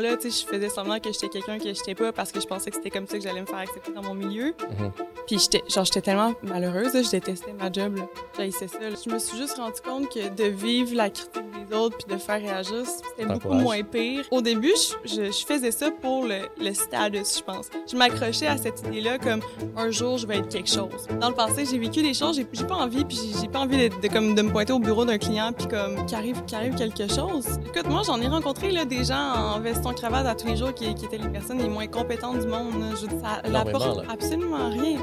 Là, tu sais, je faisais semblant que j'étais quelqu'un que j'étais pas parce que je pensais que c'était comme ça que j'allais me faire accepter dans mon milieu. Mhm. Puis j'étais, genre, j'étais tellement malheureuse, là, je détestais ma job, là. J'haïssais ça. là. Je me suis juste rendu compte que de vivre la critique des autres puis de faire réagir, c'était beaucoup moins pire. Au début, je, faisais ça pour le, le status, je pense. Je m'accrochais à cette idée-là comme un jour, je vais être quelque chose. Dans le passé, j'ai vécu des choses, j'ai, j'ai pas envie, puis j'ai, j'ai pas envie de, de, comme, de me pointer au bureau d'un client puis comme qu'il arrive, qu'il arrive quelque chose. Écoute, moi, j'en ai rencontré là, des gens en veston cravate à tous les jours qui, qui étaient les personnes les moins compétentes du monde. Je ça n'apporte là. absolument rien.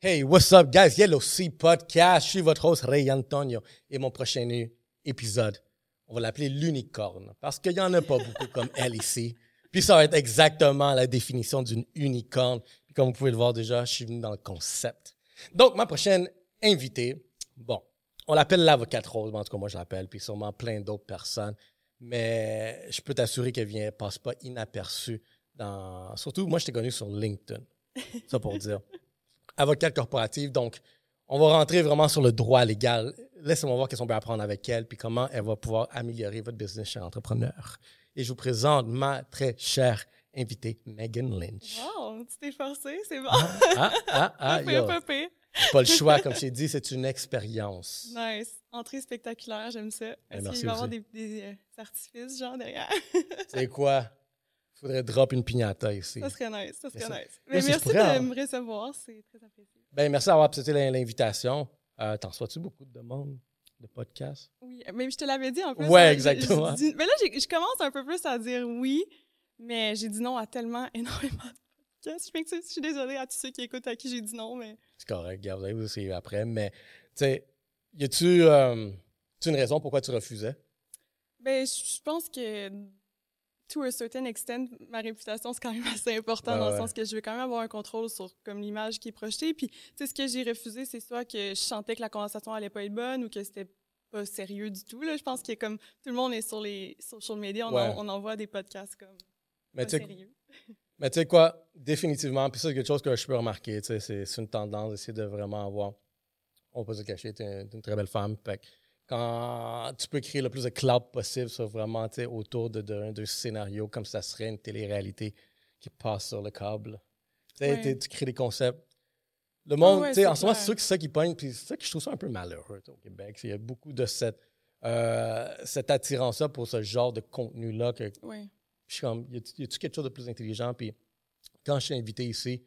Hey, what's up, guys? Yellow Sea Podcast. Je suis votre host, Ray Antonio. Et mon prochain épisode, on va l'appeler l'unicorne. Parce qu'il n'y en a pas beaucoup comme elle ici. Puis ça va être exactement la définition d'une unicorne. Puis comme vous pouvez le voir déjà, je suis venu dans le concept. Donc, ma prochaine invitée, bon, on l'appelle l'avocate rose. En tout cas, moi, je l'appelle. Puis sûrement plein d'autres personnes. Mais je peux t'assurer qu'elle vient, passe pas inaperçue dans. Surtout, moi, je t'ai connu sur LinkedIn. Ça pour dire avocate corporative. Donc, on va rentrer vraiment sur le droit légal. Laissez-moi voir qu'est-ce qu'on peut apprendre avec elle, puis comment elle va pouvoir améliorer votre business chez entrepreneur. Et je vous présente ma très chère invitée, Megan Lynch. Wow, tu t'es forcé, c'est bon. Ah, ah, ah, yo. Pas le choix, comme je t'ai dit, c'est une expérience. Nice. Entrée spectaculaire, j'aime ça. Est-ce merci qu'il va y avoir des, des, euh, artifices, genre, derrière? C'est quoi? Il faudrait drop une piñata ici. ça serait nice, ça serait nice. mais merci pourrais, de hein. me recevoir, c'est très apprécié. Ben, merci d'avoir accepté l'in- l'invitation. Euh, T'en reçois-tu beaucoup de demandes de podcasts? Oui, mais je te l'avais dit en plus. Ouais, j'ai- exactement. mais là, je commence un peu plus à dire oui, mais j'ai dit non à tellement énormément de Je m'excuse, je suis désolée à tous ceux qui écoutent à qui j'ai dit non, mais C'est correct, regarde, vous allez vous essayer après. Mais, tu sais, y a-tu euh, une raison pourquoi tu refusais? ben, je pense que to a certain extent, ma réputation, c'est quand même assez important dans ouais. le sens que je veux quand même avoir un contrôle sur comme l'image qui est projetée. Puis, tu sais, ce que j'ai refusé, c'est soit que je sentais que la conversation allait pas être bonne ou que c'était pas sérieux du tout. Là. Je pense que comme tout le monde est sur les social media, on, Ouais. en- on envoie des podcasts comme Mais pas sérieux. mais tu sais quoi, définitivement, puis ça, c'est quelque chose que je peux remarquer, tu sais, c'est c'est une tendance d'essayer de vraiment avoir, on peut se cacher, tu es une, très belle femme, fait quand tu peux créer le plus de cloud possible sur vraiment, tu sais, autour de, de, d'un scénario, comme ça serait une télé-réalité qui passe sur le câble. Tu sais, Ouais. tu crées des concepts. Le monde, ouais, tu sais, en ce moment, c'est sûr que c'est ça qui pogne, puis c'est ça que je trouve ça un peu malheureux au Québec. Il y a beaucoup de cette, euh, cette attirance-là pour ce genre de contenu-là que Ouais. Je suis comme, y a-tu quelque chose de plus intelligent? Puis quand je suis invité ici,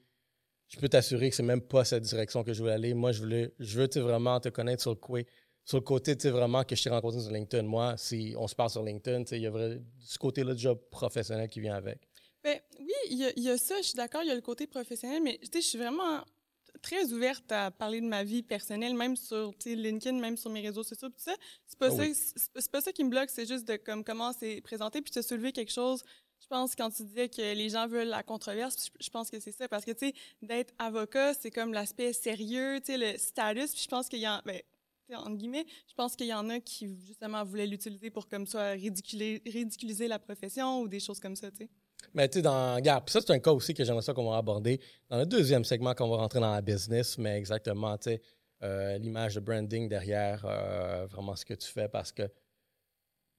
je peux t'assurer que c'est même pas cette direction que je veux aller. Moi, je voulais, je veux vraiment te connaître sur le, sur le côté, tu sais, vraiment que je t'ai rencontré sur LinkedIn. Moi, si on se parle sur LinkedIn, il y a vrai- ce côté-là déjà professionnel qui vient avec. Ben, oui, il y, y a ça, je suis d'accord, il y a le côté professionnel, mais je suis vraiment très ouverte à parler de ma vie personnelle, même sur LinkedIn, même sur mes réseaux sociaux, tout ça. C'est pas, Ah ça, oui. c'est pas ça qui me bloque, c'est juste de comme, comment c'est présenté, puis de soulever quelque chose. Je pense quand tu disais que les gens veulent la controverse, je, pense que c'est ça, parce que tu sais, d'être avocat, c'est comme l'aspect sérieux, tu sais, le status, puis je pense qu'il y a, ben, entre guillemets, je pense qu'il y en a qui justement voulaient l'utiliser pour comme ridiculer, ridiculiser la profession ou des choses comme ça, tu sais. Mais tu sais, dans. Regarde, ça, c'est un cas aussi que j'aimerais ça qu'on va aborder dans le deuxième segment qu'on va rentrer dans la business, mais exactement, tu sais, euh, l'image de branding derrière euh, vraiment ce que tu fais parce que,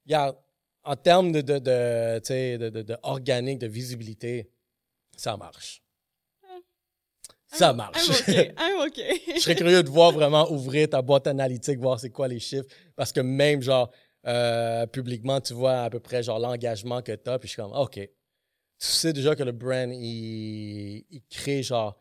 regarde, en termes de, de, de, tu sais, de, de- de organique, de visibilité, ça marche. Ça I'm- marche. I'm okay. I'm okay. Je serais curieux de voir vraiment ouvrir ta boîte analytique, voir c'est quoi les chiffres. Parce que même, genre, euh, publiquement, tu vois à peu près, genre, l'engagement que tu as. Puis je suis comme, OK. Tu sais déjà que le brand, il, il crée, genre,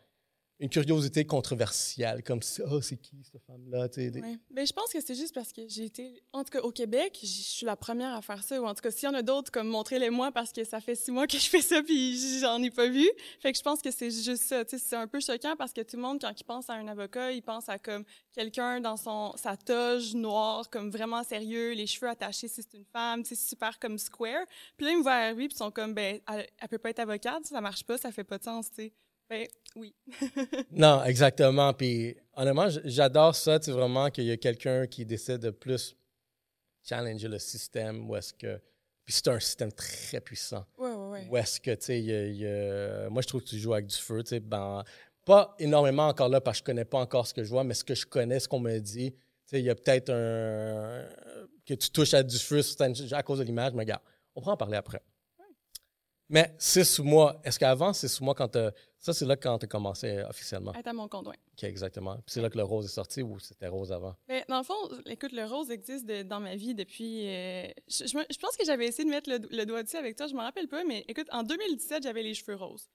une curiosité controversiale. Comme, si, oh, c'est qui cette femme-là? Ouais. Ben, je pense que c'est juste parce que j'ai été, en tout cas au Québec, je suis la première à faire ça. Ou en tout cas, s'il y en a d'autres, comme montrez-les moi parce que ça fait six mois que je fais ça puis j'en ai pas vu. Fait que je pense que c'est juste ça. C'est un peu choquant parce que tout le monde, quand il pense à un avocat, il pense à comme quelqu'un dans son sa toge noire, comme vraiment sérieux, les cheveux attachés si c'est une femme, sais, super comme square. Puis là, ils me voient arriver puis ils sont comme, ben, elle, elle peut pas être avocate, ça marche pas, ça fait pas de sens, tu sais. Ben, oui. Non, exactement. Puis honnêtement, j'adore ça, tu sais, vraiment qu'il y a quelqu'un qui décide de plus challenger le système ou est-ce que. Puis c'est un système très puissant. Ouais, ouais, ouais. Où est-ce que, tu sais, il y a- y a- moi, je trouve que tu joues avec du feu, tu sais, ben, pas énormément encore là, parce que je connais pas encore ce que je vois, mais ce que je connais, ce qu'on me dit, tu sais, il y a peut-être un, que tu touches à du feu à cause de l'image, mais regarde, on pourra en parler après. Mais six mois, est-ce qu'avant six mois, quand ça, c'est là quand tu as commencé officiellement? À mon oui. OK, exactement. Puis c'est là que le rose est sorti ou c'était rose avant? Bien, dans le fond, écoute, le rose existe dans ma vie depuis. Euh, je, pense que j'avais essayé de mettre le, doigt dessus avec toi, je me rappelle pas, mais écoute, en 2017, j'avais les cheveux roses.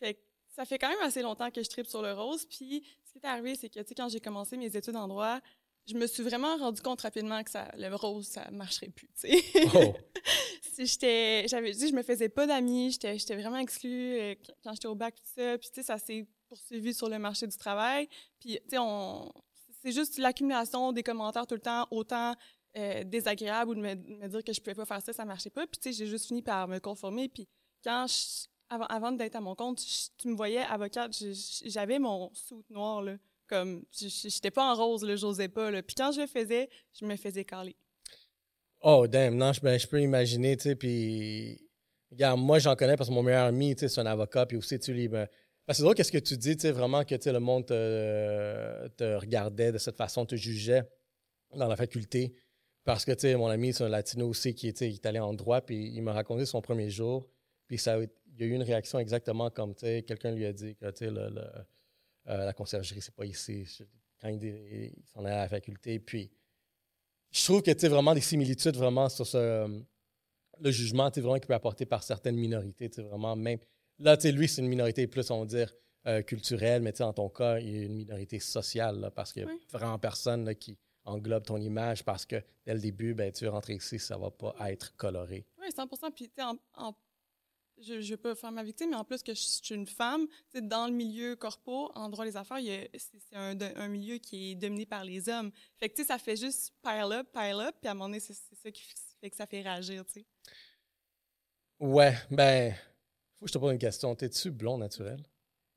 Fait ça fait quand même assez longtemps que je tripe sur le rose. Puis ce qui est arrivé, c'est que, tu sais, quand j'ai commencé mes études en droit, je me suis vraiment rendu compte rapidement que ça, le rose, ça marcherait plus. Oh. j'étais, j'avais dit, je me faisais pas d'amis, j'étais, j'étais vraiment exclue euh, quand j'étais au bac, tout ça. Puis, tu sais, ça s'est poursuivi sur le marché du travail. Puis, tu sais, on, c'est juste l'accumulation des commentaires tout le temps, autant euh, désagréables ou de me, dire que je pouvais pas faire ça, ça marchait pas. Puis, tu sais, j'ai juste fini par me conformer. Puis, quand avant, avant d'être à mon compte, tu me voyais avocate, j'avais mon soute noir, là. Comme, j'étais pas en rose, là, j'osais pas, là. Puis quand je le faisais, je me faisais caler. Oh, damn, non, je, ben, je peux imaginer, tu sais, puis... Regarde, moi, j'en connais parce que mon meilleur ami, tu sais, c'est un avocat, puis aussi, tu lis... Ben, c'est drôle qu'est-ce que tu dis, tu sais, vraiment que, tu sais, le monde te, regardait de cette façon, te jugeait dans la faculté. Parce que, tu sais, mon ami, c'est un latino aussi qui, était est allé en droit, puis il m'a raconté son premier jour, puis ça, il y a eu une réaction exactement comme, tu sais, quelqu'un lui a dit que, tu sais, le euh, la conciergerie, c'est pas ici. Quand il, s'en est à la faculté. Puis, je trouve que tu vraiment des similitudes vraiment sur ce, euh, le jugement vraiment qui peut apporter par certaines minorités. Vraiment, même. Là, tu lui, c'est une minorité plus, on va dire, euh, culturelle, mais en ton cas, il y a une minorité sociale parce qu'il y a vraiment personne qui englobe ton image parce que dès le début, ben, tu veux rentrer ici, ça va pas être coloré. Oui, 100 Puis, en, en je vais pas faire ma victime, mais en plus que je suis une femme, dans le milieu corpo, en droit des affaires, c'est un, un, milieu qui est dominé par les hommes. Fait que, ça fait juste pile up, pile up, puis à un moment donné, c'est ça qui fait que ça fait réagir, tu sais. Ouais, ben, faut que je te pose une question. T'es-tu blond naturel?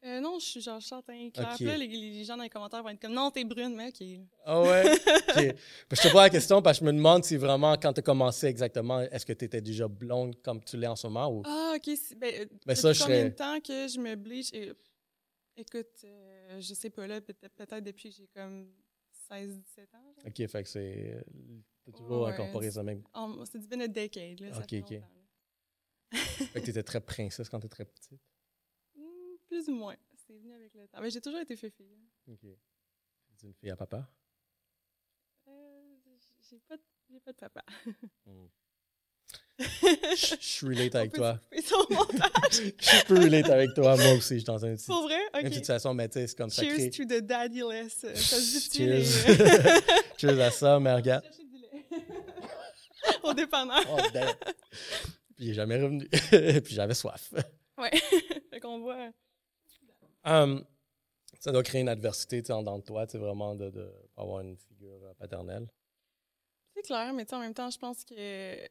Euh, non, je suis genre châtain clair. Là, les, gens dans les commentaires vont être comme non, t'es brune, mais OK. Ah ouais? OK. je te pose la question parce que je me demande si vraiment, quand tu as commencé exactement, est-ce que tu étais déjà blonde comme tu l'es en ce moment? Ou... Ah, OK. Ben, euh, ben ça, je combien de temps que je me bleach? écoute, euh, je sais pas, là, peut-être depuis que j'ai comme 16-17 ans. OK, fait que c'est. T'as toujours incorporé ça même. C'est du une decade, là. OK, OK. fait que t'étais très princesse quand t'étais très petite. Plus ou moins. C'est venu avec le temps. Mais j'ai toujours été fille. OK. Tu une fille à papa? Euh, j'ai pas, pas de papa. Hmm. Je suis relate avec toi. Je peux relate avec toi. Moi aussi, je suis dans un petit, Pour vrai? Okay. une situation, mais tu sais, c'est comme ça. Cheers to the daddyless. Ça se dit Cheers. Cheers à ça, mais regarde. Au dépanneur. oh, Puis il n'est jamais revenu. Puis j'avais soif. Ouais. fait qu'on voit. Um, ça doit créer une adversité dans, dans toi, vraiment de, de avoir une figure euh, paternelle. C'est clair, mais en même temps, je pense que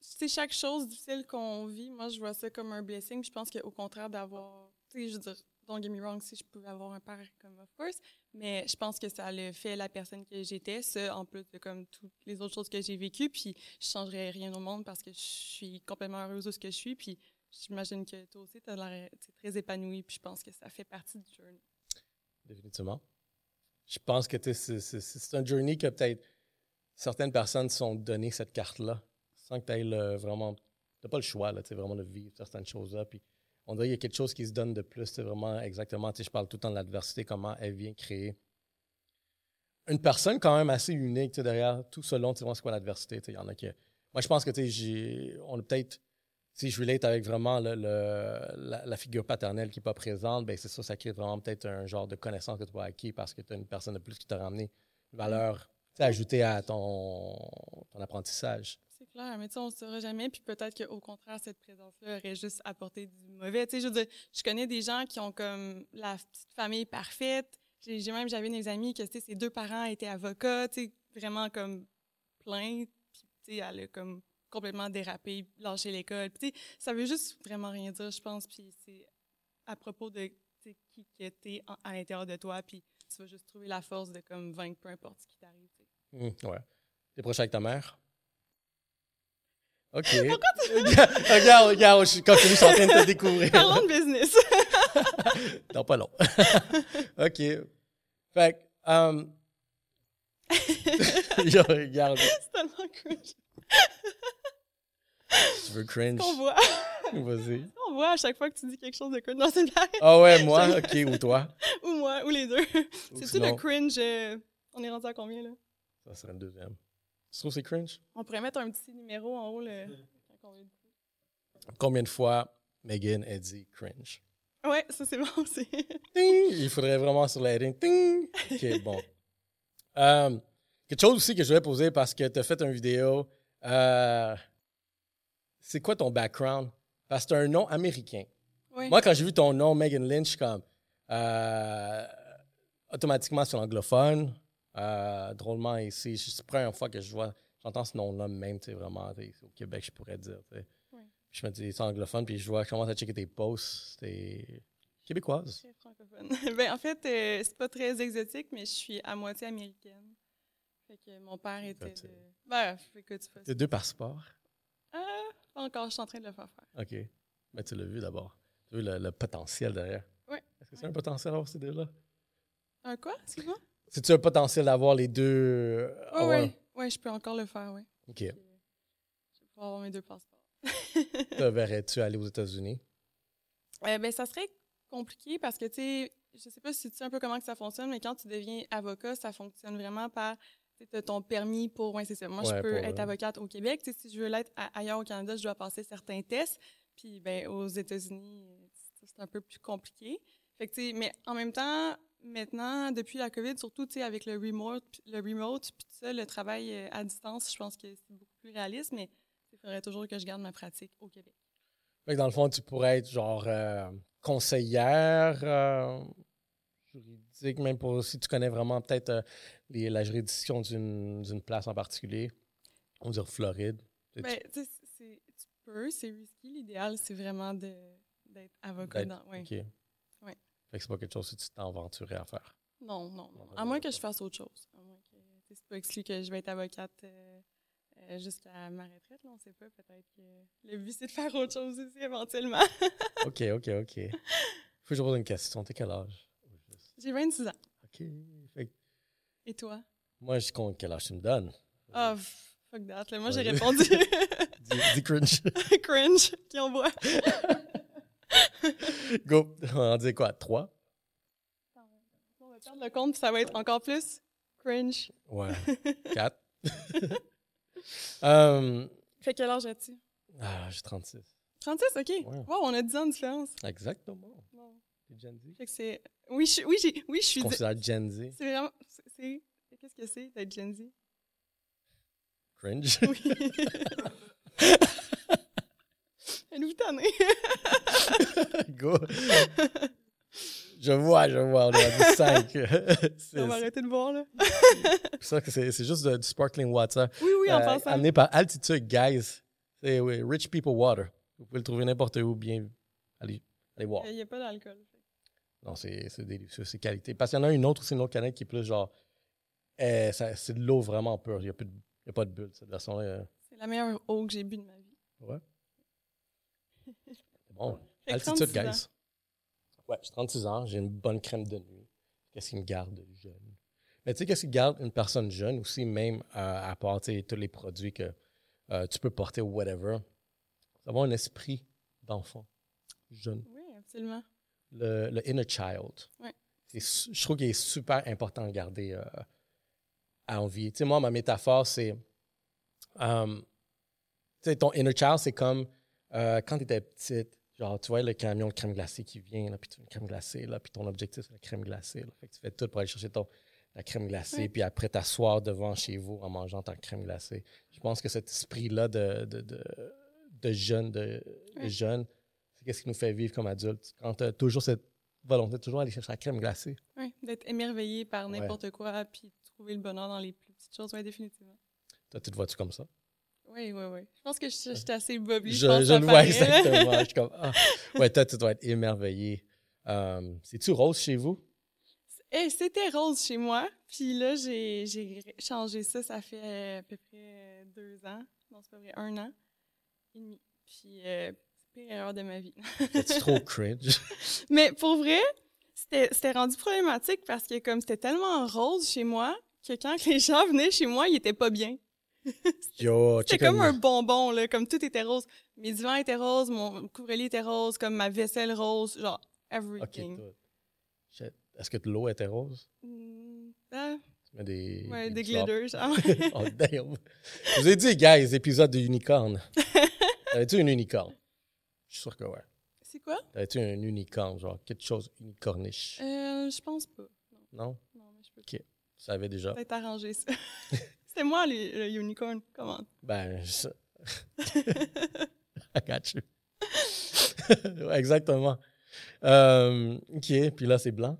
c'est chaque chose difficile qu'on vit, moi, je vois ça comme un blessing. Je pense qu'au contraire d'avoir, tu sais, je veux dire, don't get me wrong, si je pouvais avoir un père comme of course, mais je pense que ça le fait la personne que j'étais, ça, en plus de comme toutes les autres choses que j'ai vécues, puis je changerais rien au monde parce que je suis complètement heureuse de ce que je suis, puis J'imagine que toi aussi, tu l'air très épanoui, puis je pense que ça fait partie du journey. Définitivement. Je pense que c'est un journey que peut-être certaines personnes sont données cette carte-là, sans que tu aies vraiment. Tu pas le choix, là, vraiment de vivre certaines choses-là. Puis on dirait qu'il y a quelque chose qui se donne de plus. C'est vraiment exactement. Je parle tout le temps de l'adversité, comment elle vient créer une personne quand même assez unique derrière tout ce. Tu sais, c'est quoi l'adversité? Il y en a qui. Moi, je pense que j'ai, on a peut-être si je relate avec vraiment la, figure paternelle qui n'est pas présente, ben c'est ça, ça crée vraiment peut-être un genre de connaissance que tu as acquis parce que tu as une personne de plus qui t'a ramené une valeur ajoutée à ton, apprentissage. C'est clair, mais tu sais, on ne saura jamais. Puis peut-être qu'au contraire, cette présence-là aurait juste apporté du mauvais. Tu sais, je connais des gens qui ont comme la petite famille parfaite. J'ai même, j'avais des amis que, tu sais, ses deux parents étaient avocats, tu sais, vraiment comme plein. Puis, tu sais, elle a comme complètement dérapé, lâcher l'école. Puis, ça veut juste vraiment rien dire, je pense. Puis c'est à propos de qui était à l'intérieur de toi. Puis tu vas juste trouver la force de comme vaincre peu importe ce qui t'arrive. Mmh, ouais. T'es proche avec ta mère? OK. Pourquoi tu... regarde, regarde, je, quand je suis en train de te découvrir. Parlons de business. non, pas long. OK. Fait um, Yo, regarde. C'est tellement cringe. Tu veux cringe? On voit. Vas-y. On voit à chaque fois que tu dis quelque chose de cringe dans une blague. Ah ouais, moi? OK, ou toi? Ou moi, ou les deux. C'est-tu le cringe? euh, on est rendu à combien, là? Ça serait le deuxième. Tu trouves que c'est cringe? On pourrait mettre un petit numéro en haut, veut. Combien de fois Megan a dit cringe? Ouais, ça c'est bon aussi. Il faudrait vraiment sur l'heading. Ting! OK, bon. Euh, quelque chose aussi que je voulais poser parce que tu as fait une vidéo. euh, c'est quoi ton background? Parce que tu as un nom américain. Moi, quand j'ai vu ton nom, Megan Lynch, je suis comme. euh, automatiquement, c'est anglophone. Euh, drôlement, ici, c'est la première fois que je vois, j'entends ce nom-là même, tu sais, vraiment, tu au Québec, je pourrais dire, tu je me dis, c'est anglophone, puis je vois, je commence à checker tes posts, t'es québécoise. Francophone. ben, en fait, euh, c'est pas très exotique, mais je suis à moitié américaine. Fait que mon père était de... Ben, écoute, tu fais T'as deux passeports. Ah, pas encore, je suis en train de le faire faire. OK. Mais tu l'as vu d'abord. Tu as vu le, le potentiel derrière. Oui. Est-ce que c'est un potentiel d'avoir ces deux-là? Un quoi? Excuse-moi? C'est-tu un potentiel d'avoir les deux? Oui, avoir- oui. Je peux encore le faire, oui. OK. Je vais pouvoir avoir mes deux passeports. Te verrais-tu aller aux États-Unis? Euh, ben, ça serait compliqué parce que, tu sais, je sais pas si tu sais un peu comment que ça fonctionne, mais quand tu deviens avocat, ça fonctionne vraiment par as ton permis pour. Oui, c'est ça. Moi, Ouais, je peux être euh, avocate au Québec. Si je veux l'être ailleurs au Canada, je dois passer certains tests. Puis, ben, aux États-Unis, c'est- un peu plus compliqué. Fait que, mais en même temps, maintenant, depuis la COVID, surtout, tu sais, avec le remote, le remote, puis tout ça, le travail euh, à distance, je pense que c'est beaucoup plus réaliste, mais il faudrait toujours que je garde ma pratique au Québec. Fait que dans le fond, tu pourrais être genre euh, conseillère euh, juridique, même pour si tu connais vraiment peut-être euh, les- la juridiction d'une d'une place en particulier. On va dire Floride. Tu- Ben, tu sais, c'est- tu peux, c'est risqué. L'idéal, c'est vraiment de- d'être avocat. D'être- Dans, ouais. OK. Ouais. Fait que c'est pas quelque chose que tu t'aventurais à faire. Non, non, non. À moins que je fasse autre chose. À moins que, tu sais, c'est pas exclu que je vais être avocate euh, euh, jusqu'à ma retraite. Là, on sait pas. Peut-être que le but, c'est de faire autre chose aussi éventuellement. OK, OK, OK. Faut que je pose une question. T'es quel âge? J'ai 26 ans. OK. Fait Et toi? moi, je compte quel âge tu me donnes? Ah, f- fuck that. Là. Moi, j'ai répondu Dis, dis cringe. cringe, qui envoie. Go. On dit quoi? Trois? On va perdre le compte, ça va être encore plus cringe. Ouais. Quatre? Euh, Fait quel âge as-tu? ah, j'ai 36. 36, OK. Ouais. Wow, on a 10 ans de différence. Exactement. Bon. Gen Z? C'est. Oui, je, oui, j'ai, oui, je suis. Considère Gen Z. C'est vraiment. C'est. Qu'est-ce que c'est d'être Gen Z? Cringe. Oui. Elle vous tanner. Go. Je vois, je vois. On est à 5. On va arrêter de boire, là. C'est juste du sparkling water. Oui, oui, en Euh, passant. Amené par Altitude, guys. C'est oui, Rich People Water. Vous pouvez le trouver n'importe où, bien. Allez, allez voir. Il n'y a pas d'alcool. Non, c'est c'est délicieux, c'est qualité. Parce qu'il y en a une autre aussi, une autre canette qui est plus genre. ça- c'est de l'eau vraiment pure. Il n'y a, plus de- il y a pas de bulle, version-là. euh, C'est la meilleure eau que j'ai bu de ma vie. Ouais. C'est bon. Altitude, 36 ans. guys. Ouais, j'ai 36 ans, j'ai une bonne crème de nuit. Qu'est-ce qui me garde jeune? Mais tu sais, qu'est-ce qui garde une personne jeune aussi, même euh, à part tous les produits que euh, tu peux porter ou whatever? C'est avoir un esprit d'enfant jeune. Oui, absolument. Le, le inner child. Ouais. Je trouve qu'il est super important de garder euh, en vie. Tu sais, moi, ma métaphore, c'est. euh, tu sais, ton inner child, c'est comme euh, quand tu étais petite, genre, tu vois le camion de crème glacée qui vient, là, puis tu veux une crème glacée, là, puis ton objectif, c'est la crème glacée. là. Fait que tu fais tout pour aller chercher ton, la crème glacée, puis après t'asseoir devant chez vous en mangeant ta crème glacée. Je pense que cet esprit-là de, de, de, de jeune, de, jeune, c'est qu'est-ce qui nous fait vivre comme adultes. Quand tu as toujours cette volonté de toujours aller chercher la crème glacée. Oui, d'être émerveillé par Ouais. n'importe quoi, puis de trouver le bonheur dans les plus petites choses. Oui, définitivement. Toi, tu te vois-tu comme ça? Oui, oui, oui. Je pense que je, je suis assez bobby. Je, le vois exactement. je suis comme, ah. Ouais, toi, tu dois être émerveillé. Euh, C'est-tu rose chez vous? Eh, c'était rose chez moi. Puis là, j'ai changé ça. Ça fait à peu près deux ans. Non, c'est pas vrai, un an et demi. Puis, euh, pire erreur de ma vie. C'est trop cringe? Mais pour vrai, c'était c'était rendu problématique parce que comme c'était tellement rose chez moi que quand les gens venaient chez moi, ils étaient pas bien. C'était comme un bonbon, là, comme tout était rose. Mes divans étaient roses, mon couvre-lit était rose, comme ma vaisselle rose, genre everything. Shit. Est-ce que l'eau était rose? Mm, ah, Tu mets des. ouais, des glitters, genre. oh, damn. Je vous ai dit, guys, épisode de unicorne. T'avais-tu une unicorne? Je suis sûr que ouais. C'est quoi? T'avais-tu un unicorne, genre quelque chose unicorniche? Euh, je pense pas. Non, Non? non, mais je peux Ok. Tu savais déjà? peut-être arranger ça. C'était moi, les- le unicorn. Comment? Ben, je... I got you. Exactement. Euh, ok, puis là, c'est blanc.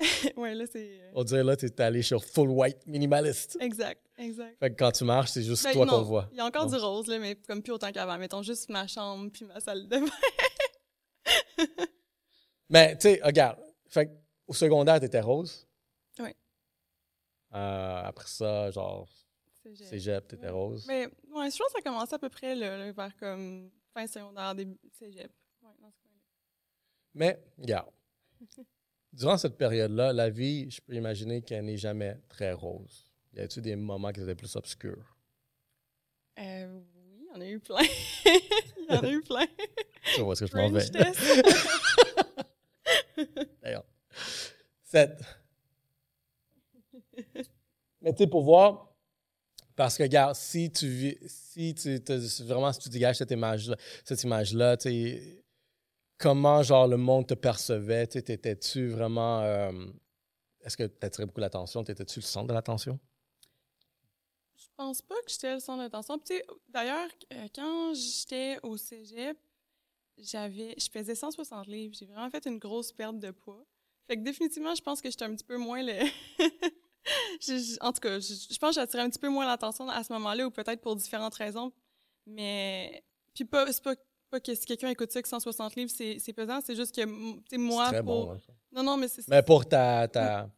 ouais, là, c'est. euh, On dirait là, t'es allé sur full white minimaliste. Exact, exact. Fait que quand tu marches, c'est juste Ben, toi qu'on voit. Il y a encore du rose, là, mais comme plus autant qu'avant. Mettons juste ma chambre puis ma salle de bain. Mais, tu sais, regarde. Fait que au secondaire, t'étais rose. Oui. Euh, après ça, genre, Cégep. cégep, t'étais Ouais. rose. Mais ouais, je pense que ça a commencé à peu près là, là, vers comme fin secondaire, début cégep. Ouais, dans ce. Mais, regarde. Durant cette période-là, la vie, je peux imaginer qu'elle n'est jamais très rose. Y a-t-il des moments qui étaient plus obscurs? Euh, oui, il y en a eu plein. il y en a eu plein. Tu vois ce que je m'en vais. D'ailleurs. Cette. Mais tu sais, pour voir, parce que, regarde, si tu vis, si tu vraiment, si tu dégages cette image-là, cette image-là, tu sais, comment, genre, le monde te percevait, t'étais-tu vraiment. euh, Est-ce que tu attirais beaucoup l'attention? T'étais-tu le centre de l'attention? Je pense pas que j'étais le centre tu sais, D'ailleurs, euh, quand j'étais au cégep, j'avais, je pesais 160 livres. J'ai vraiment fait une grosse perte de poids. Fait que définitivement, je pense que j'étais un petit peu moins le. En tout cas, je, pense que j'attirais un petit peu moins l'attention à ce moment-là, ou peut-être pour différentes raisons. Mais. Puis, c'est pas, pas que si quelqu'un écoute ça que 160 livres, c'est pesant. C'est juste que, tu sais, moi, très pour. bon. hein. Non, non, mais c'est. Mais pour ta, ta,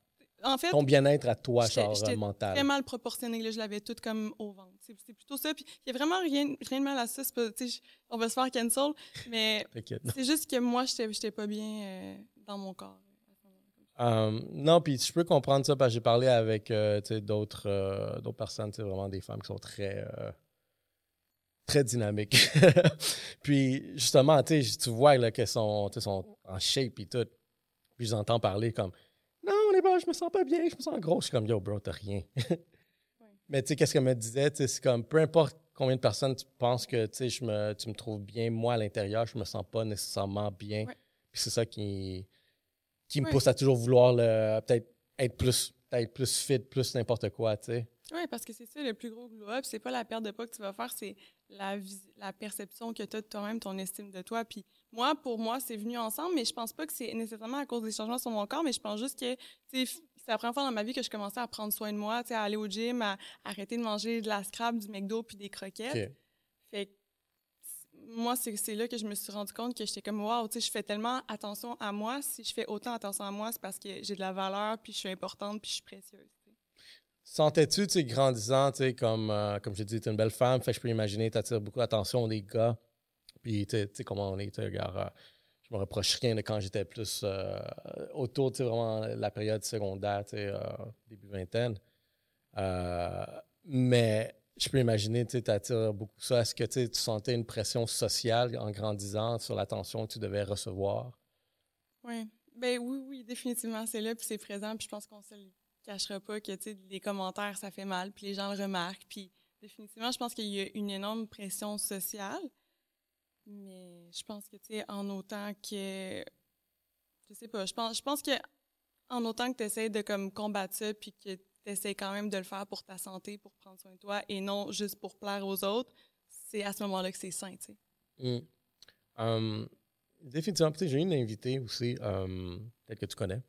En fait, ton bien-être à toi, genre, mental. très mal proportionné. Là, je l'avais toute comme au ventre. C'est plutôt ça. Puis il y a vraiment rien, rien de mal à ça. pas- je- on va se faire cancel, mais c'est juste que moi, j'étais j'étais pas bien euh, dans mon corps. Euh, non, puis je peux comprendre ça parce que j'ai parlé avec euh, tu sais, d'autres euh, personnes, vraiment des femmes qui sont très, euh, très dynamiques. puis justement, tu vois là, qu'elles sont, en shape et tout. Puis je les entends parler comme Non, on est pas, je me sens pas bien, je me sens gros. Je suis comme Yo, bro, t'as rien. Mais tu sais, qu'est-ce qu'elle me disait? Tu sais, C'est comme peu importe combien de personnes tu penses que tu sais, je me, tu me trouves bien, moi à l'intérieur, je me sens pas nécessairement bien. Ouais. Puis c'est ça qui, qui me Ouais. pousse à toujours vouloir peut-être être plus, peut-être plus fit, plus n'importe quoi, tu sais. Oui, parce que c'est ça le plus gros glow-up. C'est pas la perte de poids que tu vas faire, c'est la, la perception que tu as de toi-même, ton estime de toi. Puis moi, pour moi, c'est venu ensemble, mais je pense pas que c'est nécessairement à cause des changements sur mon corps, mais je pense juste que c'est la première fois dans ma vie que je commençais à prendre soin de moi, tu sais, à aller au gym, à arrêter de manger de la scrap, du McDo puis des croquettes. Fait que moi, c'est c'est là que je me suis rendu compte que j'étais comme, wow, tu sais, je fais tellement attention à moi. Si je fais autant attention à moi, c'est parce que j'ai de la valeur, puis je suis importante, puis je suis précieuse. Sentais-tu, tu sais, grandissant, tu comme, euh, comme je dis, tu es une belle femme, fait je peux imaginer, tu attires beaucoup l'attention des gars. Puis, tu sais- comment on est, tu regarde, euh, je me reproche rien de quand j'étais plus euh, autour, tu sais, vraiment la période secondaire, tu sais, début vingtaine. Mais je peux imaginer, tu attires beaucoup ça. Est-ce que tu sentais une pression sociale en grandissant sur l'attention que tu devais recevoir? Oui. Ben oui, oui, définitivement, c'est là, puis c'est présent, puis je pense qu'on se le cachera pas que, les commentaires, ça fait mal, puis les gens le remarquent, puis définitivement, je pense qu'il y a une énorme pression sociale, mais je pense que, en autant que, je sais pas, je pense, que en autant que tu essaies de, combattre ça, puis que tu essaies quand même de le faire pour ta santé, pour prendre soin de toi, et non juste pour plaire aux autres, c'est à ce moment-là que c'est sain, tu sais. Mm. Um, définitivement, j'ai une invitée aussi, um, peut-être que tu connais,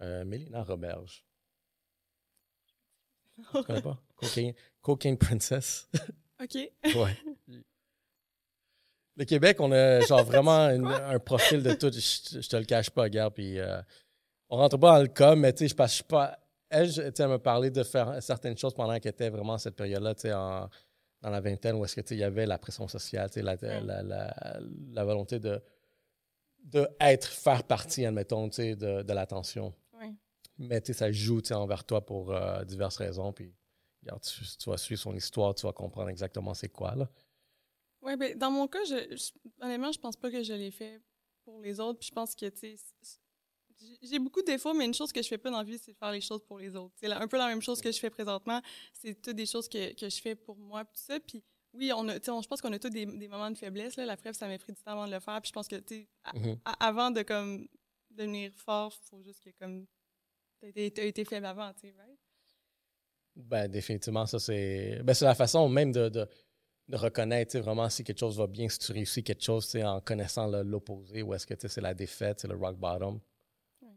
euh, Mélina Roberge. Tu connais pas? Cocaine, Cocaine Princess. OK. ouais. Le Québec, on a genre vraiment une- un profil de tout. Je, je te le cache pas, regarde. Puis euh, on rentre pas dans le cas, mais tu sais, je passe je suis pas. Elle, je- tu sais, elle m'a parlé de faire certaines choses pendant qu'elle était vraiment à cette période-là, tu sais, en- dans la vingtaine, où est-ce que tu sais, il y avait la pression sociale, tu sais, la, la, la, la volonté de, de être, faire partie, admettons, tu sais, de, de l'attention. Oui. mais tu sais, ça joue envers toi pour euh, diverses raisons. Puis, regarde, tu, tu vas suivre son histoire, tu vas comprendre exactement c'est quoi, là. Ouais, ben, dans mon cas, je, je- honnêtement, je pense pas que je l'ai fait pour les autres. Puis je pense que, tu j'ai- beaucoup de défauts, mais une chose que je fais pas dans la vie, c'est de faire les choses pour les autres. C'est un peu la même chose que je fais présentement. C'est toutes des choses que, que je fais pour moi, puis tout ça. Puis oui, on a, on- je pense qu'on a tous des, des moments de faiblesse. Là. La preuve, ça m'a pris du temps avant de le faire. Puis je pense que, tu à- avant de comme devenir fort, faut juste que comme t'as été, t'as été faible avant, tu sais, right? Ben, définitivement, ça, c'est. Ben, c'est la façon même de, de, de reconnaître tu sais, vraiment si quelque chose va bien, si tu réussis quelque chose tu sais, en connaissant l'opposé, ou est-ce que tu sais, c'est la défaite, c'est le rock bottom. Ouais.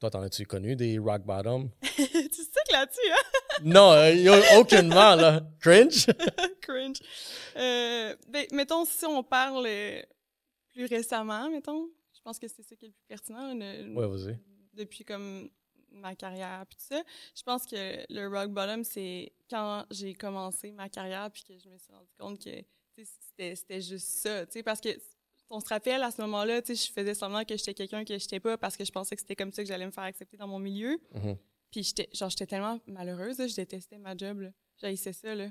Toi, t'en as-tu connu des rock bottom? tu sais que là-dessus, hein? non, euh, aucunement, là. Cringe? Cringe. Euh, ben, mettons, si on parle euh, plus récemment, mettons, je pense que c'est ça qui est le plus pertinent. le- Ouais, vas-y. Depuis comme ma carrière puis tout ça. Je pense que le rock bottom, c'est quand j'ai commencé ma carrière puis que je me suis rendu compte que c'était c'était juste ça. tu sais, Parce que on se rappelle, à ce moment-là, tu sais, je faisais semblant que j'étais quelqu'un que j'étais pas parce que je pensais que c'était comme ça que j'allais me faire accepter dans mon milieu. Mhm. Puis j'étais genre j'étais tellement malheureuse, là, je détestais ma job. là. J'haïssais ça. Là.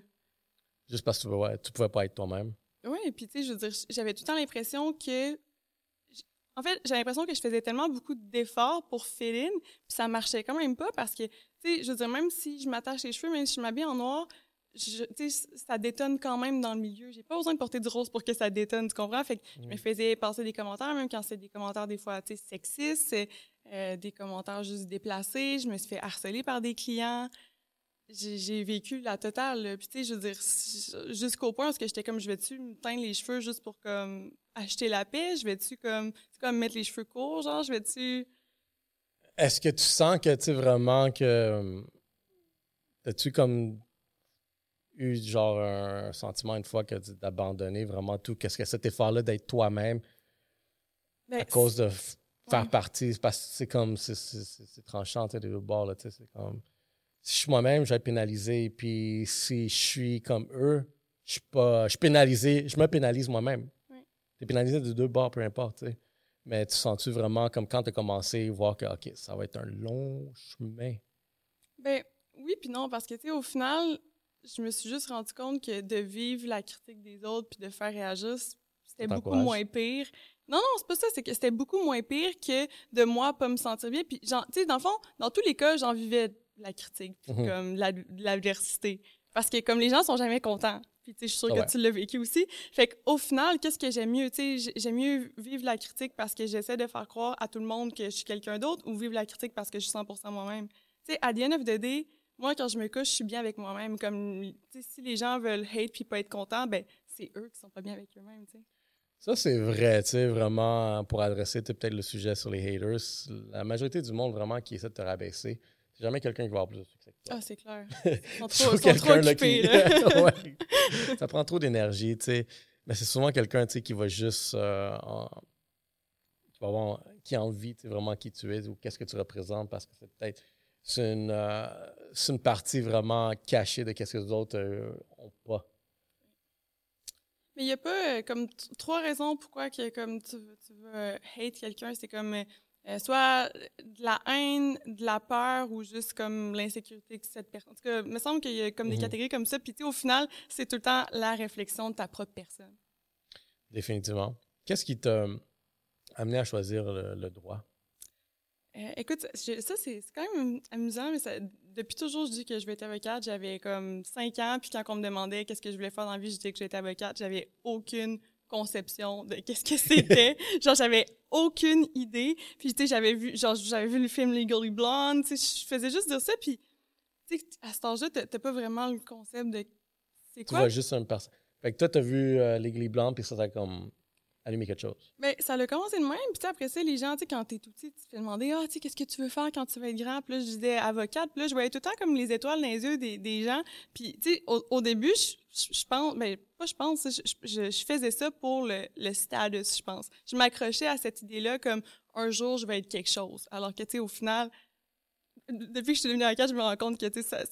Juste parce que tu pouvais, ouais, tu pouvais pas être toi-même. Oui, puis tu sais, je veux dire, j'avais tout le temps l'impression que. En fait, j'avais l'impression que je faisais tellement beaucoup d'efforts pour fit in, puis ça marchait quand même pas parce que, tu sais, je veux dire, même si je m'attache les cheveux, même si je m'habille en noir, je- tu sais, ça détonne quand même dans le milieu. J'ai pas besoin de porter du rose pour que ça détonne, tu comprends? Fait que je me faisais passer des commentaires, même quand c'est des commentaires des fois, tu sais, sexistes, euh, des commentaires juste déplacés. Je me suis fait harceler par des clients j'ai vécu la totale. Puis tu sais, je veux dire, jusqu'au point où j'étais comme, je vais-tu me teindre les cheveux juste pour comme acheter la paix? Je vais-tu comme, comme mettre les cheveux courts, genre, je vais-tu... Est-ce que tu sens que tu vraiment que. As-tu comme eu genre un sentiment une fois que tu- d'abandonner vraiment tout? Qu'est-ce que cet effort-là d'être toi-même Ben, à cause de faire Ouais. partie? Parce que c'est comme. c'est- tranchant, tu sais, des bords, là, tu sais. C'est comme. Si je suis moi-même, je vais être pénalisé. Puis si je suis comme eux, je suis pas. Je suis pénalisé. Je me pénalise moi-même. Ouais. Tu es pénalisé de deux bords, peu importe. Mais tu sens-tu vraiment, comme quand tu as commencé, voir que, OK, ça va être un long chemin? Ben oui puis non, parce que tu sais, au final, je me suis juste rendu compte que de vivre la critique des autres puis de faire réagir, c'était beaucoup moins pire. Non, non, c'est pas ça, c'est que c'était beaucoup moins pire que de moi pas me sentir bien. Puis, genre, tu sais, dans le fond, dans tous les cas, j'en vivais la critique, puis Mhm. comme la- l'adversité. Parce que comme les gens sont jamais contents. Puis, je suis sûre Ah que ouais. tu l'as vécu aussi. Fait qu'au final, qu'est-ce que j'aime mieux? Tu sais, j'ai- j'aime mieux vivre la critique parce que j'essaie de faire croire à tout le monde que je suis quelqu'un d'autre ou vivre la critique parce que je suis 100% moi-même. Tu sais, à the end of the day, moi, quand je me couche, je suis bien avec moi-même. Comme, tu sais, si les gens veulent hate puis pas être contents, ben, c'est eux qui sont pas bien avec eux-mêmes, tu sais. Ça, c'est vrai, tu sais, vraiment, pour adresser peut-être le sujet sur les haters, la majorité du monde vraiment qui essaie de te rabaisser, c'est jamais quelqu'un qui va avoir plus de succès que toi. Ah, c'est clair. Ils sont trop, sont là, occupés, qui- là. Ouais. Ça prend trop d'énergie, tu sais. Mais c'est souvent quelqu'un, tu sais, qui va juste... euh, en- qui va avoir... qui a envie, tu sais, vraiment qui tu es ou qu'est-ce que tu représentes parce que c'est peut-être... C'est une, euh, une partie vraiment cachée de qu'est-ce que les autres euh, ont pas. Mais il n'y a pas euh, comme trois raisons pourquoi que comme tu, veux- tu veux euh, hate quelqu'un. C'est comme euh, soit de la haine, de la peur ou juste comme l'insécurité que cette personne. En tout cas, il me semble qu'il y a comme des Mhm. catégories comme ça. Puis tu sais, au final, c'est tout le temps la réflexion de ta propre personne. Définitivement. Qu'est-ce qui t'a amené à choisir le, le droit? Euh, écoute, je- ça, c'est quand même amusant, mais ça- depuis toujours, je dis que je vais être avocate. J'avais comme cinq ans, puis quand on me demandait qu'est-ce que je voulais faire dans la vie, je disais que j'étais avocate. J'avais aucune conception de qu'est-ce que c'était. genre, j'avais aucune idée. Puis, tu sais, j'avais vu, genre, j'avais vu le film Legally Blonde, tu sais, je faisais juste dire ça, puis, tu sais, à cet âge-là, t'as pas vraiment le concept de c'est Tu quoi? vois juste une personne. Fait que toi, t'as vu euh, Legally Blonde, puis ça t'a comme allumé quelque chose. Ça a commencé de même. Puis tu après ça, les gens, tu sais, quand t'es tout petit, tu te fais demander, ah, tu sais, qu'est-ce que tu veux faire quand tu vas être grand? Puis là, je disais avocate. Puis là, je voyais tout le temps comme les étoiles dans les yeux des, des gens. Puis, tu au, au début, je, je, pense, ben, pas je pense, je, je, faisais ça pour le, le status, je pense. Je m'accrochais à cette idée-là comme un jour, je vais être quelque chose. Alors que, tu au final, depuis que je suis devenue avocate, je me rends compte que, tu ça,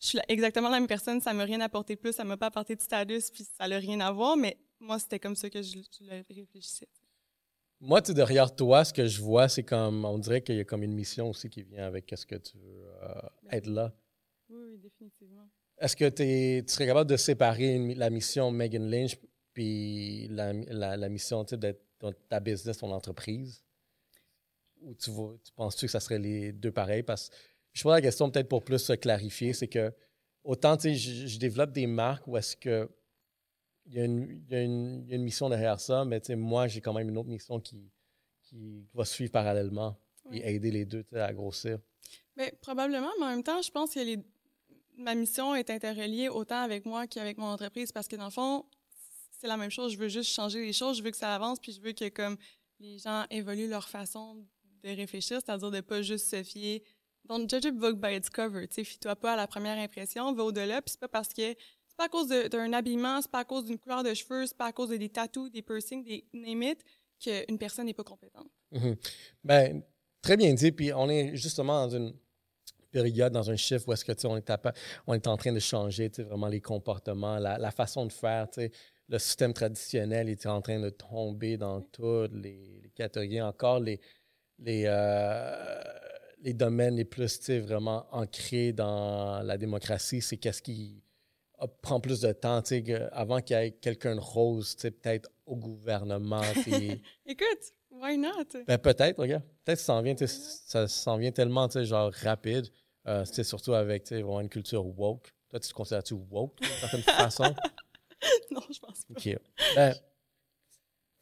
je suis exactement la même personne, ça m'a rien apporté plus, ça m'a pas apporté de status, puis ça n'a rien à voir, mais moi, c'était comme ça que je, je le réfléchissais. moi, tu derrière toi, ce que je vois, c'est comme, on dirait qu'il y a comme une mission aussi qui vient avec ce que tu veux euh, être là. Oui, oui, définitivement. Est-ce que tu serais capable de séparer une- la mission Megan Lynch puis la, la, la mission d'être ta business, ton entreprise? Ou tu, vois- tu penses-tu que ça serait les deux pareils? Parce que je pose la question peut-être pour plus se clarifier, c'est que autant je, je développe des marques où est-ce que il y, a une, il y a une- il y a une mission derrière ça, mais moi, j'ai quand même une autre mission qui, qui va suivre parallèlement Oui. et aider les deux à grossir. Mais probablement, mais en même temps, je pense que les... ma mission est interreliée autant avec moi qu'avec mon entreprise parce que dans le fond, c'est la même chose. Je veux juste changer les choses, je veux que ça avance, puis je veux que comme les gens évoluent leur façon de réfléchir, c'est-à-dire de pas juste se fier. Don't judge a book by its cover. Tu sais, fie-toi pas à la première impression, va au-delà, puis c'est pas parce que pas à cause d'un habillement, c'est pas à cause d'une couleur de cheveux, c'est pas à cause de des tattoos, des piercings, des it, qu'une personne n'est pas compétente. Mhm. Ben, très bien dit. Puis on est justement dans une période, dans un chiffre où est-ce que on est, on est en train de changer vraiment les comportements, la, la façon de faire. tu sais. Le système traditionnel est en train de tomber dans tous les, les catégories. Encore les, les, euh, les domaines les plus vraiment ancrés dans la démocratie, c'est qu'est-ce qui prend plus de temps, tu sais, avant qu'il y ait quelqu'un de rose, tu sais, peut-être au gouvernement. puis- Écoute, why not? ben, peut-être, regarde. Peut-être que ça s'en vient, tu sais, ça s'en vient tellement, tu sais, genre rapide. Euh, tu sais, surtout avec, tu sais, vraiment une culture woke. Toi, tu te considères-tu woke, d'une certaine façon? non, je pense pas. OK. Ben,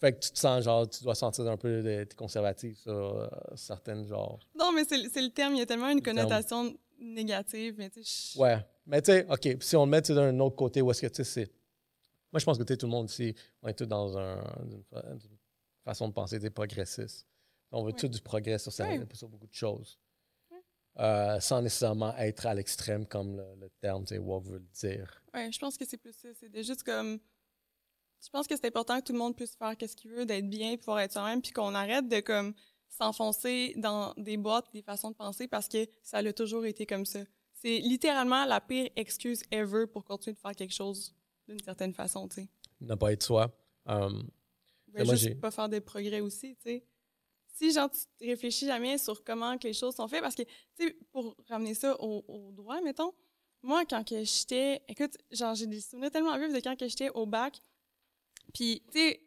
fait que tu te sens, genre, tu dois sentir un peu de, conservatif sur euh, certaines, genre... Non, mais c'est le- terme. Il y a tellement une terme. connotation négative. Mais tu sais, je- Ouais. Mais tu sais, OK, puis si on le met d'un autre côté, où est-ce que, tu sais, c'est... Moi, je pense que, tu sais, tout le monde ici, on est tous dans un, une, fa- une façon de penser des progressistes. On veut Ouais. tout du progrès sur, ça, Ouais. sur beaucoup de choses. Ouais. Euh, sans nécessairement être à l'extrême, comme le, le terme, tu sais, woke veut le dire. Ouais, je pense que c'est plus ça. C'est juste comme. Je pense que c'est important que tout le monde puisse faire ce qu'il veut, d'être bien, pouvoir être soi-même, puis qu'on arrête de comme s'enfoncer dans des boîtes, des façons de penser, parce que ça a toujours été comme ça. C'est littéralement la pire excuse ever pour continuer de faire quelque chose d'une certaine façon, tu sais. Ne pas être soi. Euh, Ben, moi, juste j'ai- pas faire de progrès aussi, tu sais. Si, genre, tu réfléchis jamais sur comment que les choses sont faites, parce que, tu sais, pour ramener ça au, au droit, mettons, moi, quand que j'étais, écoute, genre, j'ai des souvenirs tellement vifs de quand que j'étais au bac, puis, tu sais,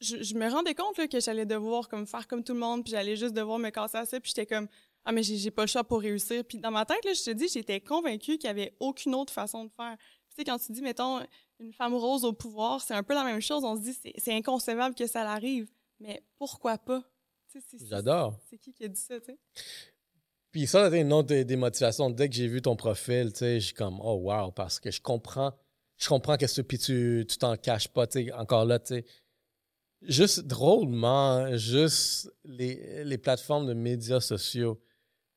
je, je me rendais compte, là, que j'allais devoir, comme, faire comme tout le monde, puis j'allais juste devoir me casser à ça, puis j'étais comme, ah, mais j'ai pas le choix pour réussir. Puis dans ma tête, là, je te dis, j'étais convaincue qu'il y avait aucune autre façon de faire. Tu sais, quand tu dis, mettons, une femme rose au pouvoir, c'est un peu la même chose. On se dit, c'est inconcevable que ça l'arrive. Mais pourquoi pas? Tu sais, c'est- J'adore. C'est qui qui a dit ça, tu sais? Puis ça, c'était une autre des, des motivations. Dès que j'ai vu ton profil, tu sais, je suis comme, oh wow, parce que je comprends, je comprends que ce, puis tu tu t'en caches pas, tu sais, encore là, tu sais. Juste drôlement, juste les, les plateformes de médias sociaux.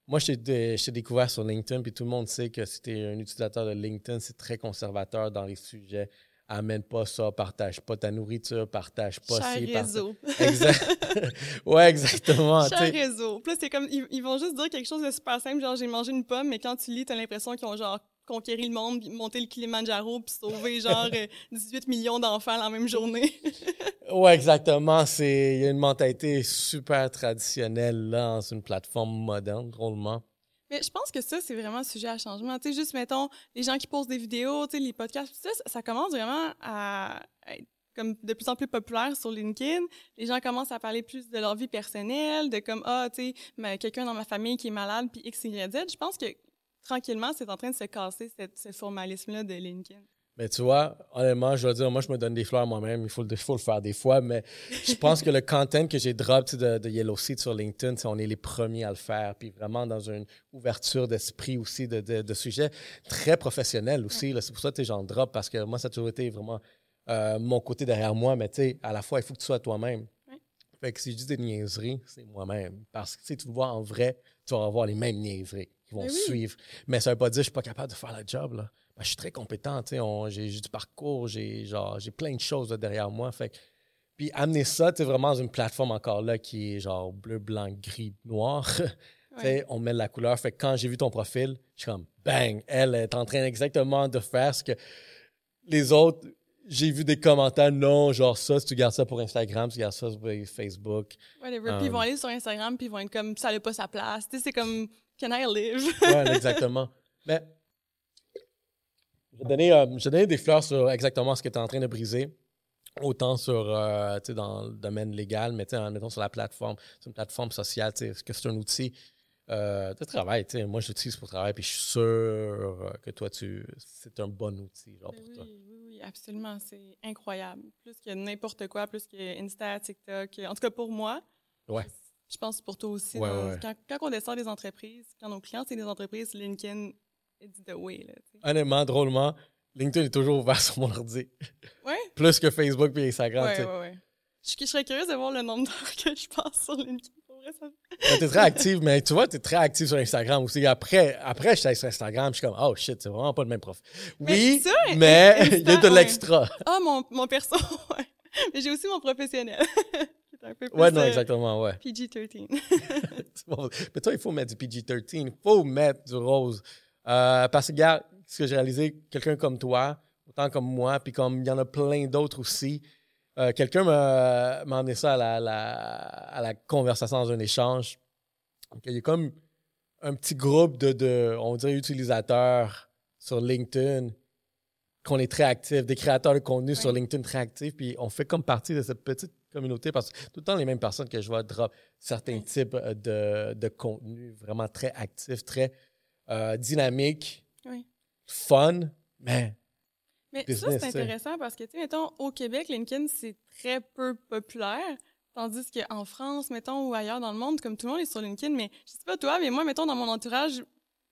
Moi, je t'ai découvert sur LinkedIn, puis tout le monde sait que si tu un utilisateur de LinkedIn, c'est très conservateur dans les sujets. Amène pas ça, partage pas ta nourriture, partage pas Cher ci, partage- réseau. Exact. ouais, exactement. tu Cher réseau. Là, c'est comme, ils, ils vont juste dire quelque chose de super simple, genre, j'ai mangé une pomme, mais quand tu lis, t'as l'impression qu'ils ont, genre, conquéri le monde, monté le Kilimanjaro, puis sauvé, genre, euh, 18 millions d'enfants la même journée. Ouais, exactement. C'est il y a une mentalité super traditionnelle là, dans une plateforme moderne, drôlement. Mais je pense que ça, c'est vraiment sujet à changement. Tu sais, juste, mettons, les gens qui posent des vidéos, tu sais, les podcasts, tout ça, ça, commence vraiment à être comme de plus en plus populaire sur LinkedIn. Les gens commencent à parler plus de leur vie personnelle, de comme, ah, tu sais, quelqu'un dans ma famille qui est malade, puis X, Y, Z. Je pense que tranquillement, c'est en train de se casser cette- ce formalisme-là de LinkedIn. Mais tu vois, honnêtement, je dois dire, moi, je me donne des fleurs moi-même. Il faut, le- il faut le faire des fois. Mais je pense que le content que j'ai drop de, de Yellow Seed sur LinkedIn, on est les premiers à le faire. Puis vraiment dans une ouverture d'esprit aussi, de, de, de sujets très professionnels aussi. C'est pour ça que j'en drop parce que moi, ça a toujours été vraiment euh, mon côté derrière moi. Mais tu sais, à la fois, il faut que tu sois toi-même. Ouais. Fait que si je dis des niaiseries, c'est moi-même. Parce que si tu me vois en vrai, tu vas avoir les mêmes niaiseries qui vont Ben oui. suivre. Mais ça veut pas dire que je suis pas capable de faire le job. Là. Ben, je suis très compétent, j'ai du parcours, j'ai genre j'ai plein de choses là, derrière moi. Fait puis amener ça, tu vraiment dans une plateforme encore là qui est genre bleu, blanc, gris, noir. On met la couleur. Fait que quand j'ai vu ton profil, je suis comme bang, elle est en train exactement de faire ce que les autres j'ai vu des commentaires, non, genre ça, si tu gardes ça pour Instagram, tu gardes ça sur Facebook. Whatever. Puis ils vont Um, aller sur Instagram, puis ils vont être comme, ça n'a pas sa place. Tu sais, c'est comme, can I live? Ouais, exactement. Mais je vais donner, euh, je vais donner des fleurs sur exactement ce que tu es en train de briser. Autant sur, euh, tu sais, dans le domaine légal, mais mettant sur la plateforme, c'est une plateforme sociale, tu sais, est-ce que c'est un outil euh, de travail, tu sais? Moi, je l'utilise pour travail, puis je suis sûr euh, que toi, tu, c'est un bon outil, genre, Ben pour oui, toi. oui, oui, absolument. C'est incroyable. Plus que n'importe quoi, plus que Insta, TikTok. En tout cas, pour moi. Ouais. Je pense pour toi aussi. Ouais, dans- ouais. Quand, quand on descend des entreprises, quand nos clients, c'est des entreprises, LinkedIn, it's the way. Là. Honnêtement, drôlement, LinkedIn est toujours ouvert sur mon ordi. Ouais? Plus que Facebook et Instagram, Ouais, ouais, ouais. Je, je serais curieuse de voir le nombre d'heures que je passe sur LinkedIn. Tu es très active, mais tu vois, tu es très active sur Instagram aussi. Après, après je suis sur Instagram, je suis comme, oh shit, c'est vraiment pas le même prof. Mais Oui, mais il y a de l'extra. Ah, mon, mon perso, ouais. Mais j'ai aussi mon professionnel. Qui est un peu plus Ouais, non, euh, exactement, ouais. PG-13. C'est bon. Mais toi, il faut mettre du PG-13, il faut mettre du rose. Euh, parce que, regarde, ce que j'ai réalisé, quelqu'un comme toi, autant comme moi, puis comme il y en a plein d'autres aussi, euh, quelqu'un m'a m'a emmené ça à la, la- à la conversation dans un échange. Il y a comme un petit groupe de, de on dirait, utilisateurs sur LinkedIn qu'on est très actifs, des créateurs de contenu sur. LinkedIn très actifs, puis on fait comme partie de cette petite communauté parce que tout le temps les mêmes personnes que je vois drop certains types euh, de, de contenu vraiment très actifs, très euh, dynamiques, Oui. fun, mais Mais business, ça, c'est intéressant parce que, tu sais, mettons, au Québec, LinkedIn, c'est très peu populaire. Tandis qu'en France, mettons, ou ailleurs dans le monde, comme tout le monde est sur LinkedIn, mais je sais pas toi, mais moi, mettons, dans mon entourage,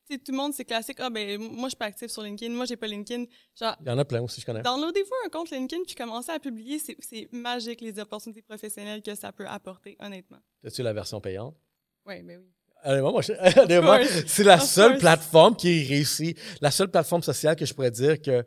tu sais, tout le monde, c'est classique. Ah, ben, moi, je suis pas active sur LinkedIn. Moi, j'ai pas LinkedIn. Genre, il y en a plein aussi, je connais. downloadez-vous un compte LinkedIn puis commencez à publier. C'est c'est magique, les opportunités professionnelles que ça peut apporter, honnêtement. As-tu la version payante? Oui, ben oui. Honnêtement, moi, je- honnêtement, c'est la seule plateforme qui est réussie, la seule plateforme sociale que je pourrais dire que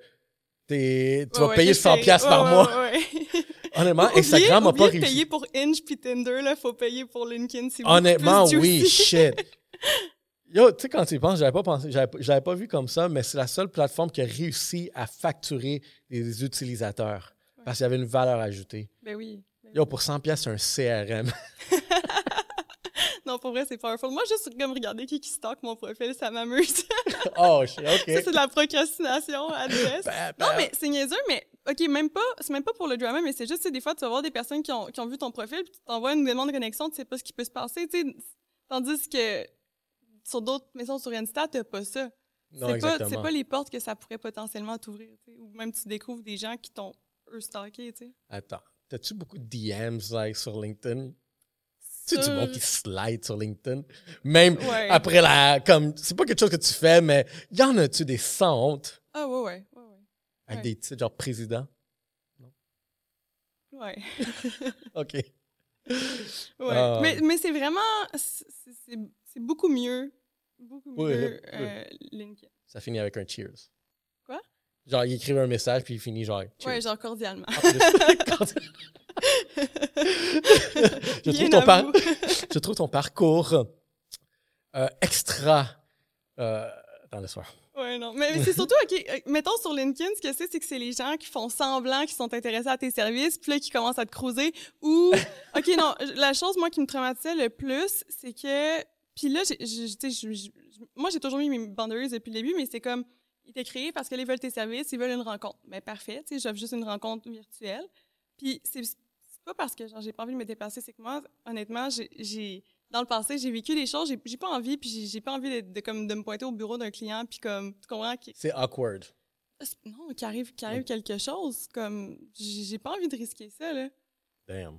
t'es- tu Ouais, vas ouais, payer t'es 100 payé. pièces par Ouais, mois. Honnêtement, Oubliez- Instagram n'a pas réussi. payer pour Inge puis Tinder, là, faut payer pour LinkedIn. beaucoup Honnêtement, oui, shit. Yo, tu sais, quand tu y penses, j'avais pas pensé, j'avais, pas- j'avais pas vu comme ça, mais c'est la seule plateforme qui a réussi à facturer des utilisateurs Ouais. parce qu'il y avait une valeur ajoutée. Ben oui. Ben Yo, pour 100 pièces, c'est un CRM. Non, pour vrai, c'est powerful. Moi, juste comme regarder qui qui stocke mon profil, ça m'amuse. oh, shit, ça, OK. c'est de la procrastination à l'ouest. Ben, Non, ben, mais c'est niaiseux, mais OK, même pas, c'est même pas pour le drama, mais c'est juste, des fois, tu vas voir des personnes qui ont, qui ont vu ton profil, puis tu t'envoies une demande de connexion, tu sais pas ce qui peut se passer, tu sais. Tandis que sur d'autres maisons sur Insta, t'as pas ça. non, c'est pas, c'est pas les portes que ça pourrait potentiellement t'ouvrir. Ou même tu découvres des gens qui t'ont, eux, stalké, tu sais. Attends, t'as-tu beaucoup de DMs like, sur LinkedIn? Tu sais, du monde qui slide sur LinkedIn? Même Ouais. après la. comme C'est pas quelque chose que tu fais, mais y en a-tu des sans honte Ah, ouais, ouais, ouais, ouais. avec Ouais. des titres genre président? Ouais. OK. Ouais. Ah. Mais, mais c'est vraiment. c'est- C'est c'est beaucoup mieux. Beaucoup Oui, mieux oui. euh, LinkedIn. Ça finit avec un cheers. Quoi? Genre, il écrivait un message, puis il finit genre. Cheers. Ouais, genre cordialement. Quand- je, trouve ton à par- vous. je trouve ton parcours euh, extra. Euh, dans le soir. Ouais, non. Mais, mais c'est surtout, OK, euh, mettons sur LinkedIn, ce que c'est, c'est que c'est les gens qui font semblant qu'ils sont intéressés à tes services, puis là, qui commencent à te cruiser. Ou, OK, non, la chose, moi, qui me traumatisait le plus, c'est que. Puis là, j'ai- j'ai- moi, j'ai toujours mis mes boundaries depuis le début, mais c'est comme. Ils étaient créés parce qu'ils veulent tes services, ils veulent une rencontre. Mais parfait, tu sais, j'offre juste une rencontre virtuelle. Puis c'est c'est pas parce que genre, j'ai pas envie de me déplacer, c'est que moi, honnêtement, j'ai- j'ai dans le passé, j'ai vécu des choses, j'ai- j'ai pas envie, puis j'ai- j'ai pas envie de, de, comme, de me pointer au bureau d'un client, puis comme, tu comprends, qui, C'est awkward. non, qu'il arrive, qu'il arrive quelque chose, comme, j'ai pas envie de risquer ça, là. Damn.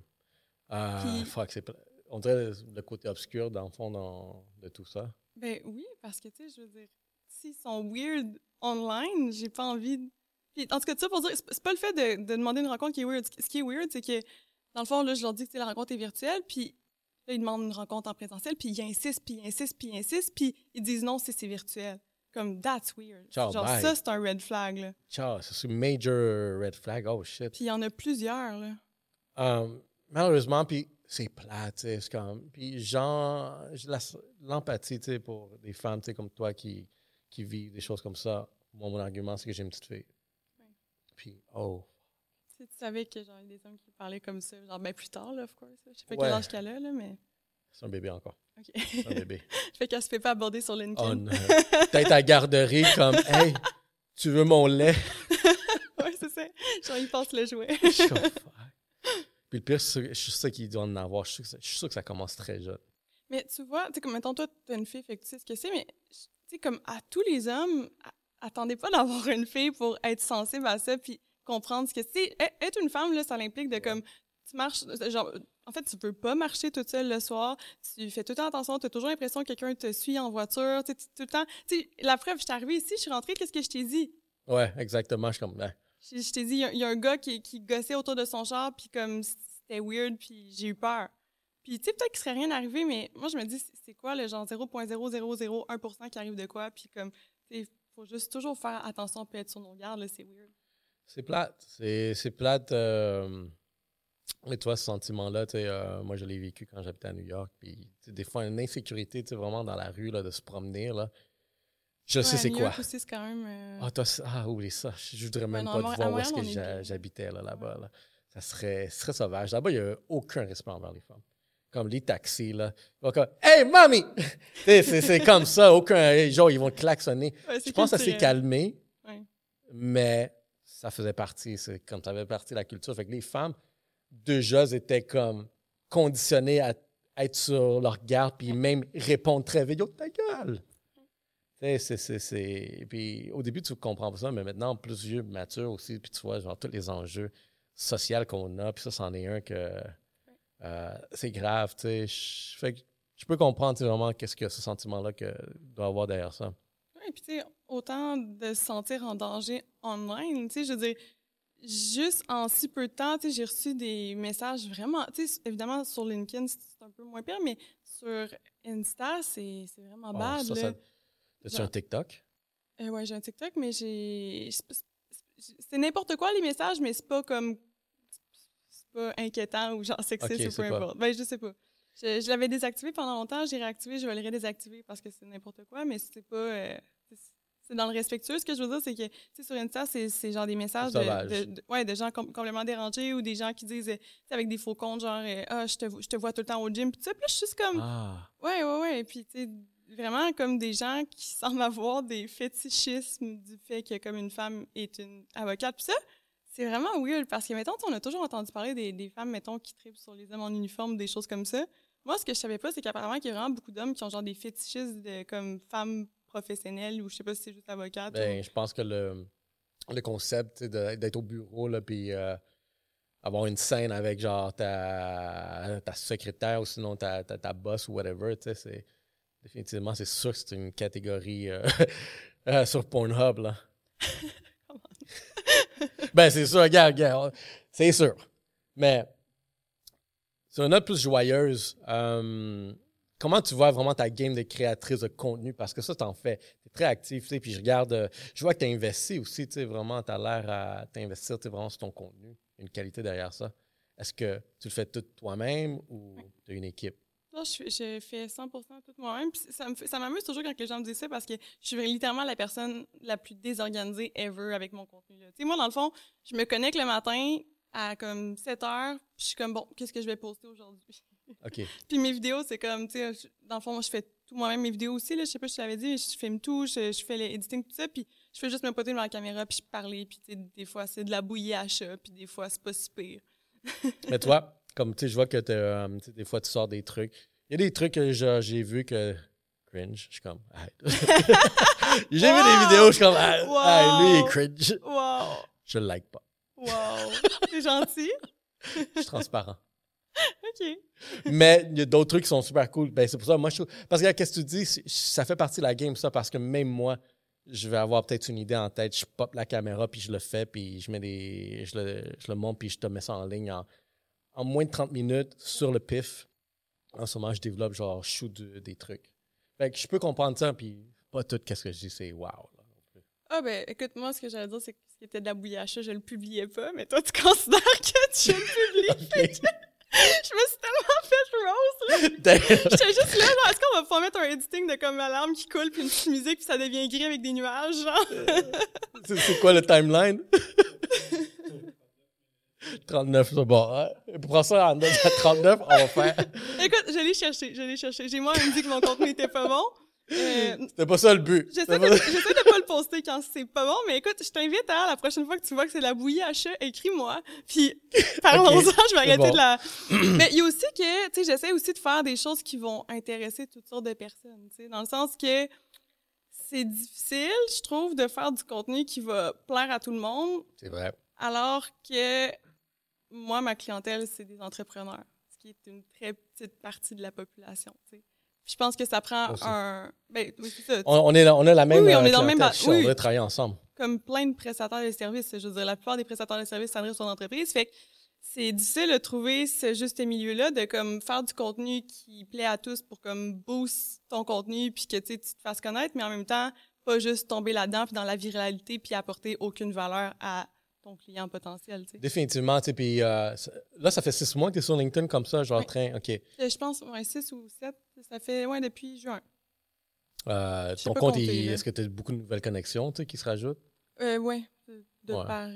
Ah, fuck, c'est. On dirait le, côté obscur, dans le fond, dans- de tout ça. Ben oui, parce que, tu sais, je veux dire, s'ils sont weird online, j'ai pas envie de... Puis, en tout cas, ça pour dire, c'est pas le fait de, de demander une rencontre qui est weird. Ce qui est weird, c'est que, dans le fond, là, je leur dis que la rencontre est virtuelle, puis là, ils demandent une rencontre en présentiel, puis ils insistent, puis ils insistent, puis ils insistent, puis ils disent non si c'est virtuel. Comme, that's weird. Ciao, Genre, bye. ça, c'est un red flag, là. Ciao, c'est une major red flag. Oh shit. Puis il y en a plusieurs, là. Um, malheureusement, puis c'est plat, tu sais, c'est comme... Puis genre, l'empathie, tu sais, pour des femmes, tu sais, comme toi qui, qui vivent des choses comme ça. Moi, mon argument, c'est que j'ai une petite fille. Ouais. Puis, oh, Tu sais, tu savais que genre, il y a des hommes qui parlaient comme ça, genre ben plus tard, là, of course. Je sais pas Ouais. quel âge qu'elle a, là, mais. C'est un bébé encore. OK. C'est un bébé. fait qu'elle se fait pas aborder sur LinkedIn. Oh non. Peut-être à garderie comme Hey, tu veux mon lait? ouais, c'est ça. Genre, il passe le jouet. Je suis comme, Fuck. Puis le pire, je suis sûr qu'il doit en avoir. Je suis sûr que ça- je suis sûr que ça commence très jeune. Mais tu vois, tu sais, comme mettons, toi, t'as une fille, fait que tu sais ce que c'est, mais tu sais, comme à tous les hommes, attendez pas d'avoir une fille pour être sensible à ça, puis comprendre ce que c'est. Être une femme, là, ça implique de comme, tu marches, genre, en fait, tu peux pas marcher toute seule le soir, tu fais tout le temps attention, tu as toujours l'impression que quelqu'un te suit en voiture, tu sais, tu- tout le temps. Tu sais, la preuve, je suis arrivée ici, je suis rentrée, qu'est-ce que je t'ai dit? Ouais, exactement. Je suis comme, ben, Je, t'ai dit, il y a- un gars qui, gossait autour de son char, puis comme c'était weird, puis j'ai eu peur. Puis tu sais, peut-être qu'il serait rien arrivé, mais moi, je me dis, c'est- quoi le genre 0.0001% qui arrive de quoi? Puis comme, tu sais, faut juste toujours faire attention, puis être sur nos gardes, là, c'est weird. c'est plate. C'est, plate. euh, Et toi, ce sentiment-là, euh, moi, je l'ai vécu quand j'habitais à New York. Puis, des fois, une insécurité, tu vraiment dans la rue, là, de se promener, là. Je sais c'est quoi. Aussi, c'est quand même. euh, Ah, ah, oublie ça. Je voudrais même non, pas te voir où est-ce que j'habitais là, là-bas. Là. Ça serait, serait sauvage. Là-bas, il n'y a aucun respect envers les femmes. Comme les taxis, là. Ils vont comme Hey, sais, c'est, c'est comme ça. Aucun. Genre, ils vont klaxonner. ouais, Je pense que ça s'est calmé, mais ça faisait partie. C'est comme ça faisait partie de la culture. Fait que les femmes, déjà, étaient comme conditionnées à être sur leur garde, puis même répondre très vite. Yo, ta gueule! C'est. Puis au début, tu comprends pas ça, mais maintenant, plus vieux, mature aussi, puis tu vois, genre, tous les enjeux sociaux qu'on a, puis ça, c'en est un que euh, c'est grave, tu sais. Je- Fait que je peux comprendre, vraiment, qu'est-ce que ce sentiment-là que doit avoir derrière ça. Ouais, puis tu sais, autant de se sentir en danger online, tu sais, je veux dire, juste en si peu de temps, tu sais, j'ai reçu des messages vraiment, tu sais, évidemment, sur LinkedIn, c'est un peu moins pire, mais sur Insta, c'est c'est vraiment Oh, bad, ça, là. ça- As-tu un TikTok? Euh, ouais, j'ai un TikTok, mais j'ai... c'est- n'importe quoi, les messages, mais c'est pas comme... C'est pas inquiétant ou genre sexiste ou peu pas- importe. Ben, je sais pas. Je, je l'avais désactivé pendant longtemps, j'ai réactivé, je vais le redésactiver parce que c'est n'importe quoi, mais c'est pas... euh, c'est- dans le respectueux. Ce que je veux dire, c'est que, tu sais, sur Insta, c'est genre des messages de, Sauvage. de- de- ouais, de gens com- complètement dérangés ou des gens qui disent, euh, avec des faux comptes, genre, euh, ah, je te, vo- je te vois tout le temps au gym, puis tu sais, puis là, je suis juste comme... Ah. Ouais, ouais, ouais. Puis, tu sais, vraiment comme des gens qui semblent avoir des fétichismes du fait que comme une femme est une avocate. Puis ça, c'est vraiment weird parce que, mettons, on a toujours entendu parler des, des femmes, mettons, qui tripent sur les hommes en uniforme, des choses comme ça. Moi, ce que je savais pas, c'est qu'apparemment, il y a vraiment beaucoup d'hommes qui ont genre des fétichismes de comme femmes professionnelles ou je sais pas si c'est juste avocate. Ben, je pense que le, le concept d'être au bureau, là, puis euh, avoir une scène avec genre ta, ta secrétaire ou sinon ta, ta, ta boss ou whatever, tu sais, c'est définitivement, c'est sûr que c'est une catégorie euh, euh, sur Pornhub, là. ben, c'est sûr, regarde, regarde, c'est sûr. Mais sur une note plus joyeuse, euh, comment tu vois vraiment ta game de créatrice de contenu? Parce que ça, t'en fais. T'es très actif, tu sais, puis je regarde, euh, je vois que tu as investi aussi, tu sais, vraiment, tu as l'air à t'investir, tu sais, vraiment sur ton contenu. Une qualité derrière ça. Est-ce que tu le fais tout toi-même ou tu as une équipe? Je, fais- je fais 100% tout moi-même. Ça m'amuse toujours quand les gens me disent ça parce que je suis littéralement la personne la plus désorganisée ever avec mon contenu. Tu sais, moi, dans le fond, je me connecte le matin à comme 7 heures, puis je suis comme, bon, qu'est-ce que je vais poster aujourd'hui? OK. puis mes vidéos, c'est comme, tu sais, dans le fond, moi, je fais tout moi-même mes vidéos aussi, là. Je sais pas si je t'avais dit, mais je filme tout, je, je fais l'éditing, tout ça, puis je fais juste me poter devant la caméra, puis je parler, puis tu sais, des fois, c'est de la bouillie à chat, puis des fois, c'est pas si pire. Mais toi, comme tu sais, je vois que euh, des fois, tu sors des trucs. Il y a des trucs que j'ai vu que. Cringe. Je suis comme. j'ai vu des vidéos, je suis comme. Ah, Wow! ah, lui, il est cringe. Wow! Je le like pas. Wow! c'est gentil? Je suis transparent. OK. Mais il y a d'autres trucs qui sont super cool. Ben, c'est pour ça, moi, je. Parce que, qu'est-ce que tu dis, ça fait partie de la game, ça, parce que même moi, je vais avoir peut-être une idée en tête, je pop la caméra, puis je le fais, puis je mets des. Je le, je le monte, puis je te mets ça en ligne en, en moins de 30 minutes sur le pif. En ce moment, je développe, genre, shoot de- des trucs. Fait que je peux comprendre ça, puis pas tout, qu'est-ce que je dis, c'est wow. là. Ah ben, écoute, moi, ce que j'allais dire, c'est que ce qui était de la chat, je le publiais pas, mais toi, tu considères que tu le publies. je me suis tellement fait rose, là. J'étais juste là, genre, est-ce qu'on va pouvoir mettre un editing de comme l'alarme qui coule, puis une petite musique, puis ça devient gris avec des nuages, genre? c'est c'est quoi le timeline? 39, c'est bon. Hein? Prends ça en note à 39, on va faire. Écoute, je l'ai cherché, je l'ai cherché. J'ai moi, elle me dit que mon contenu était pas bon. Euh, C'était pas ça le but. J'essaie de, pas- de pas le poster quand c'est pas bon, mais écoute, je t'invite à la prochaine fois que tu vois que c'est la bouillie à chat, écris-moi. Puis parlons-en, je vais arrêter bon. de la. mais il y a aussi que, tu sais, j'essaie aussi de faire des choses qui vont intéresser toutes sortes de personnes, tu sais, dans le sens que c'est difficile, je trouve, de faire du contenu qui va plaire à tout le monde, C'est vrai. alors que moi, ma clientèle, c'est des entrepreneurs, ce qui est une très petite partie de la population, Je pense que ça prend Aussi. un. Ben, oui, c'est ça. On, on est, là- on a la même. Oui, oui, on euh, est dans le même Shit, On travailler ensemble. comme plein de prestataires de services. Je veux dire, la plupart des prestataires de services s'adressent sur l'entreprise. Fait que c'est difficile de trouver ce juste milieu-là de comme faire du contenu qui plaît à tous pour comme boost ton contenu puis que tu sais, tu te fasses connaître, mais en même temps, pas juste tomber là-dedans puis dans la viralité puis apporter aucune valeur à ton client potentiel. Définitivement, puis euh, là, ça fait six mois que tu es sur LinkedIn comme ça, genre Oui. train, OK. Euh, Je pense, ouais, 6 ou 7, ça fait, ouais, depuis juin. Euh, ton compte, est-ce que tu as beaucoup de nouvelles connexions, qui se rajoutent? Euh, ouais, de, de Ouais. par...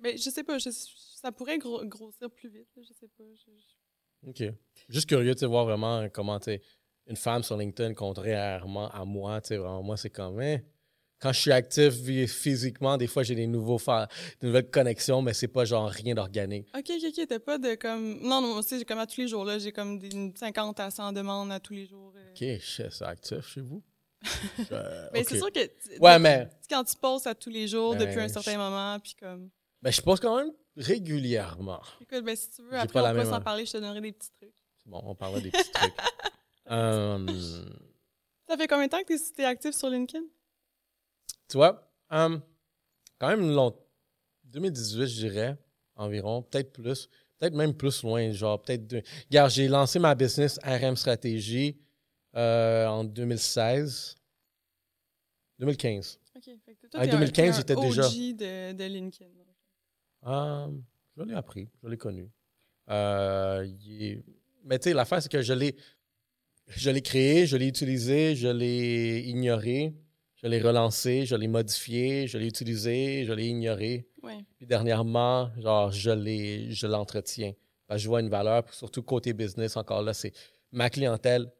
ben, je sais pas, je- ça pourrait gro- grossir plus vite, je sais pas. je- je- OK. Juste curieux, sais, voir vraiment comment, tu sais, une femme sur LinkedIn, contrairement à moi, tu sais, vraiment, moi, c'est comme, hein, quand je suis actif physiquement, des fois, j'ai des, nouveaux des nouvelles connexions, mais c'est pas genre rien d'organique. OK, OK, OK, t'as pas de comme... Non, non, aussi, j'ai comme à tous les jours, là, j'ai comme des une 50 à 100 demandes à tous les jours. euh. OK, c'est actif chez vous? Euh, Mais c'est sûr que... tu- Ouais, mais Quand tu postes à tous les jours, Ben, depuis un je- certain moment, puis comme... ben, je pose quand même régulièrement. Écoute, ben si tu veux, après, on même- s'en parler, je te donnerai des petits trucs. Bon, on parlera des petits trucs. Euh, Ça fait combien de temps que t'es- t'es actif sur LinkedIn? Tu vois, euh, quand même long. 2018, je dirais, environ, peut-être plus, peut-être même plus loin, genre peut-être deux. Regarde, j'ai lancé ma business RM Stratégie euh, en 2016. 2015. OK, fait que toi, En t'es un- 2015, t'es un j'étais déjà- de, de LinkedIn. Euh, je l'ai appris, je l'ai connu. Euh, est- Mais tu sais, l'affaire, c'est que je l'ai, je l'ai créé, je l'ai utilisé, je l'ai ignoré, je l'ai relancé, je l'ai modifié, je l'ai utilisé, je l'ai ignoré. Ouais. Puis dernièrement, genre, je l'entretiens. Parce que je vois une valeur, surtout côté business, encore là, c'est ma clientèle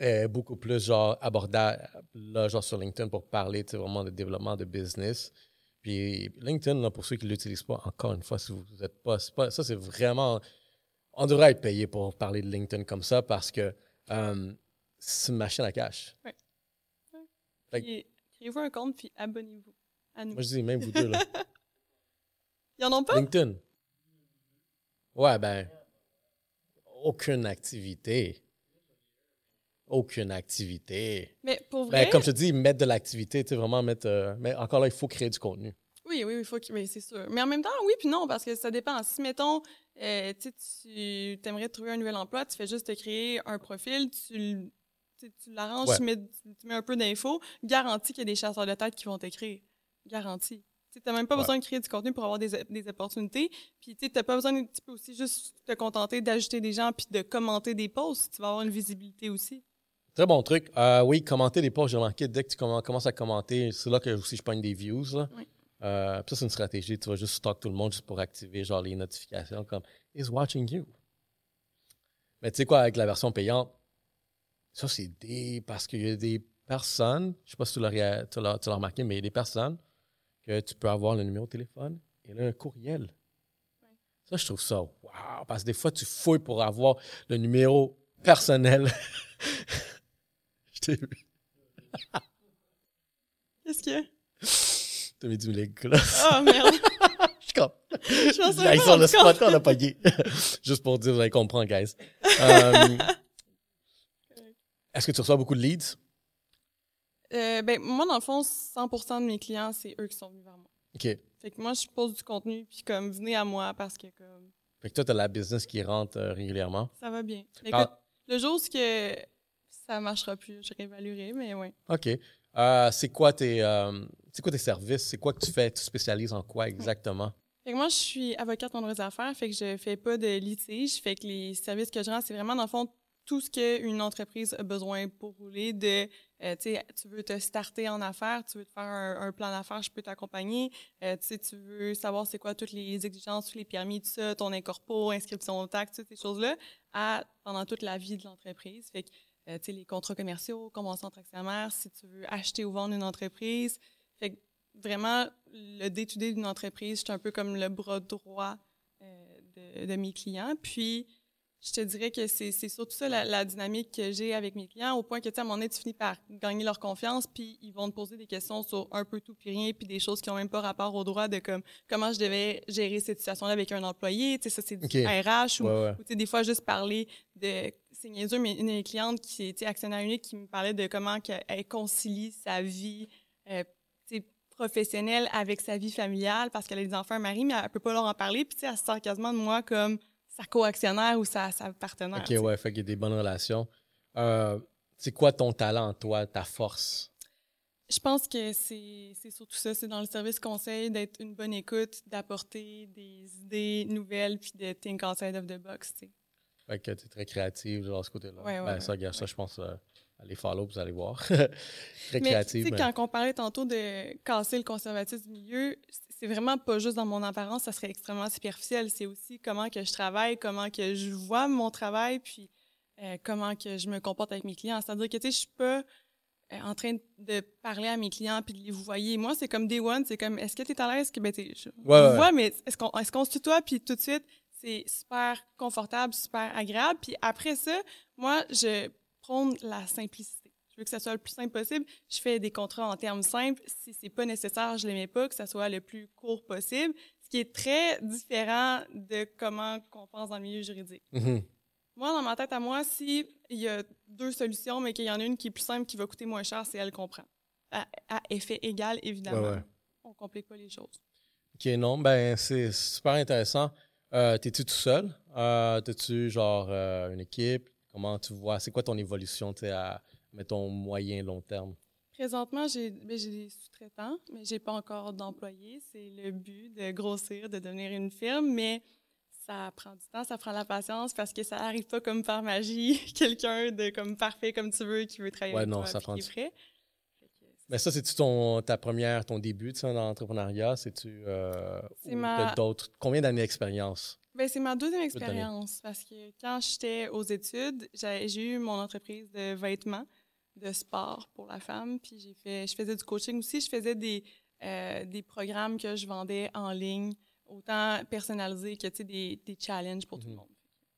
est beaucoup plus genre abordable là, genre sur LinkedIn pour parler vraiment de développement de business. Puis LinkedIn, là, pour ceux qui ne l'utilisent pas, encore une fois, si vous n'êtes pas. Ça, c'est vraiment. On devrait être payé pour parler de LinkedIn comme ça parce que euh, c'est une machine à cash. Fait Créez-vous un compte, puis abonnez-vous à nous. Moi, je dis même vous deux, là. Ils en ont pas? LinkedIn. Ouais, ben. Aucune activité. Aucune activité. Mais pour vrai... Ben, comme je te dis, mettre de l'activité, tu sais, vraiment mettre. euh, mais encore là, il faut créer du contenu. Oui, oui, il faut. Oui, c'est sûr. Mais en même temps, oui, puis non, parce que ça dépend. Si, mettons, euh, tu sais, tu aimerais trouver un nouvel emploi, tu fais juste te créer un profil, tu, le- tu tu l'arranges, Ouais. tu, mets, tu mets un peu d'infos, garantis qu'il y a des chasseurs de tête qui vont t'écrire. Garanti. Tu n'as même pas Ouais. besoin de créer du contenu pour avoir des, des opportunités. Puis, tu n'as pas besoin, de- tu peux aussi juste te contenter d'ajouter des gens puis de commenter des posts. Tu vas avoir une visibilité aussi. Très bon truc. Euh, oui, commenter les posts, j'ai remarqué, dès que tu commen- commences à commenter, c'est là que aussi je pogne des views. Là. Oui. Euh, ça, c'est une stratégie. Tu vas juste stock tout le monde juste pour activer genre les notifications comme Is watching you. Mais tu sais quoi, avec la version payante, ça c'est des. Parce qu'il y a des personnes, je sais pas si tu l'as ré- tu l'as tu l'as remarqué, mais il y a des personnes que tu peux avoir le numéro de téléphone et là, un courriel. Ça, je trouve ça wow. Parce que des fois, tu fouilles pour avoir le numéro personnel. je t'ai vu. Qu'est-ce qu'il y a? T'as mis du link, là. Ah, merde! Je suis comme. Je pense Hey, sur le spot, on a pogné. Juste pour dire, vous allez comprendre, guys. Euh, Est-ce que tu reçois beaucoup de leads? Euh, ben, moi, dans le fond, 100% de mes clients, c'est eux qui sont venus vers moi. OK. Fait que moi, je pose du contenu, puis comme, venez à moi parce que comme, Fait que toi, tu as la business qui rentre euh, régulièrement. ça va bien. Écoute, Ah, le jour où que ça marchera plus, je réévaluerai, mais ouais. OK. Euh, c'est quoi, tes, c'est quoi tes services? C'est quoi que tu fais? Tu spécialises en quoi exactement? Fait que moi, je suis avocate en droit des affaires, fait que je fais pas de litige. Fait que les services que je rends, c'est vraiment, dans le fond, tout ce qu'une entreprise a besoin pour rouler, de, euh, tu veux te starter en affaires, tu veux te faire un, plan d'affaires, je peux t'accompagner, euh, tu veux savoir c'est quoi toutes les exigences, tous les permis, tout ça, ton incorpo, inscription au taxe, toutes ces choses-là, à, pendant toute la vie de l'entreprise. Fait que, euh, les contrats commerciaux, conventions entre actionnaires, si tu veux acheter ou vendre une entreprise. Fait que, vraiment, le day-to-day d'une entreprise, je suis un peu comme le bras droit de, de mes clients. Puis, je te dirais que c'est surtout ça la, dynamique que j'ai avec mes clients, au point que, tu sais, à un moment donné, tu finis par gagner leur confiance, puis ils vont te poser des questions sur un peu tout puis rien, puis des choses qui n'ont même pas rapport au droit de comme comment je devais gérer cette situation-là avec un employé, tu sais, ça c'est du RH, ou, tu sais, des fois juste parler de, c'est niaiseux, mais une cliente qui était actionnaire unique qui me parlait de comment elle concilie sa vie, euh, professionnelle avec sa vie familiale parce qu'elle a des enfants, un mari, mais elle peut pas leur en parler, puis tu sais, elle se sort quasiment de moi comme sa co-actionnaire ou sa, sa partenaire. OK, ouais, fait qu'il y a des bonnes relations. Euh, c'est quoi ton talent, toi, ta force? Je pense que c'est surtout ça, c'est dans le service conseil d'être une bonne écoute, d'apporter des idées nouvelles, puis de think outside of the box, tu sais. Fait que tu es très créative, genre, ce côté-là. Ouais, ouais, ben, ça, regarde, ça, je pense, euh, allez follow, vous allez voir. très créative. Tu sais, quand on parlait tantôt de casser le conservatisme du milieu, c'est vraiment pas juste dans mon apparence, ça serait extrêmement superficiel. C'est aussi comment que je travaille, comment que je vois mon travail, puis euh, comment que je me comporte avec mes clients. C'est-à-dire que, tu sais, je suis pas euh, en train de parler à mes clients puis de les vous voyez. Moi, c'est comme day one, c'est comme, est-ce que tu es à l'aise? Que, ben, je vois, mais est-ce qu'on est qu'on se tutoie? Puis tout de suite, c'est super confortable, super agréable. Puis après ça, moi, je prône la simplicité je veux que ça soit le plus simple possible? Je fais des contrats en termes simples. Si c'est pas nécessaire, je les mets pas, que ça soit le plus court possible. Ce qui est très différent de comment on pense dans le milieu juridique. Mm-hmm. Moi, dans ma tête à moi, s'il y a deux solutions, mais qu'il y en a une qui est plus simple, qui va coûter moins cher, c'est elle comprend. À, à, effet égal, évidemment. Ouais, On complique pas les choses. OK, non, ben c'est super intéressant. Euh, T'es-tu tout seul? Euh, T'es-tu genre euh, une équipe? Comment tu vois? C'est quoi ton évolution à, mettons, moyen, long terme? Présentement, j'ai ben, des sous-traitants, mais j'ai pas encore d'employés. C'est le but de grossir, de devenir une firme, mais ça prend du temps, ça prend la patience parce que ça n'arrive pas comme par magie, quelqu'un de comme parfait comme tu veux qui veut travailler avec non, toi, ça prend qui est prêt. Mais ça, c'est-tu ton ta première, ton début dans l'entrepreneuriat? C'est-tu euh, ma... d'autres? Combien d'années d'expérience? Ben, c'est ma deuxième expérience parce que quand j'étais aux études, j'ai eu mon entreprise de vêtements de sport pour la femme. Puis j'ai fait, je faisais du coaching aussi. Je faisais des, euh, des programmes que je vendais en ligne, autant personnalisés que des, des challenges pour tout le mhm. monde.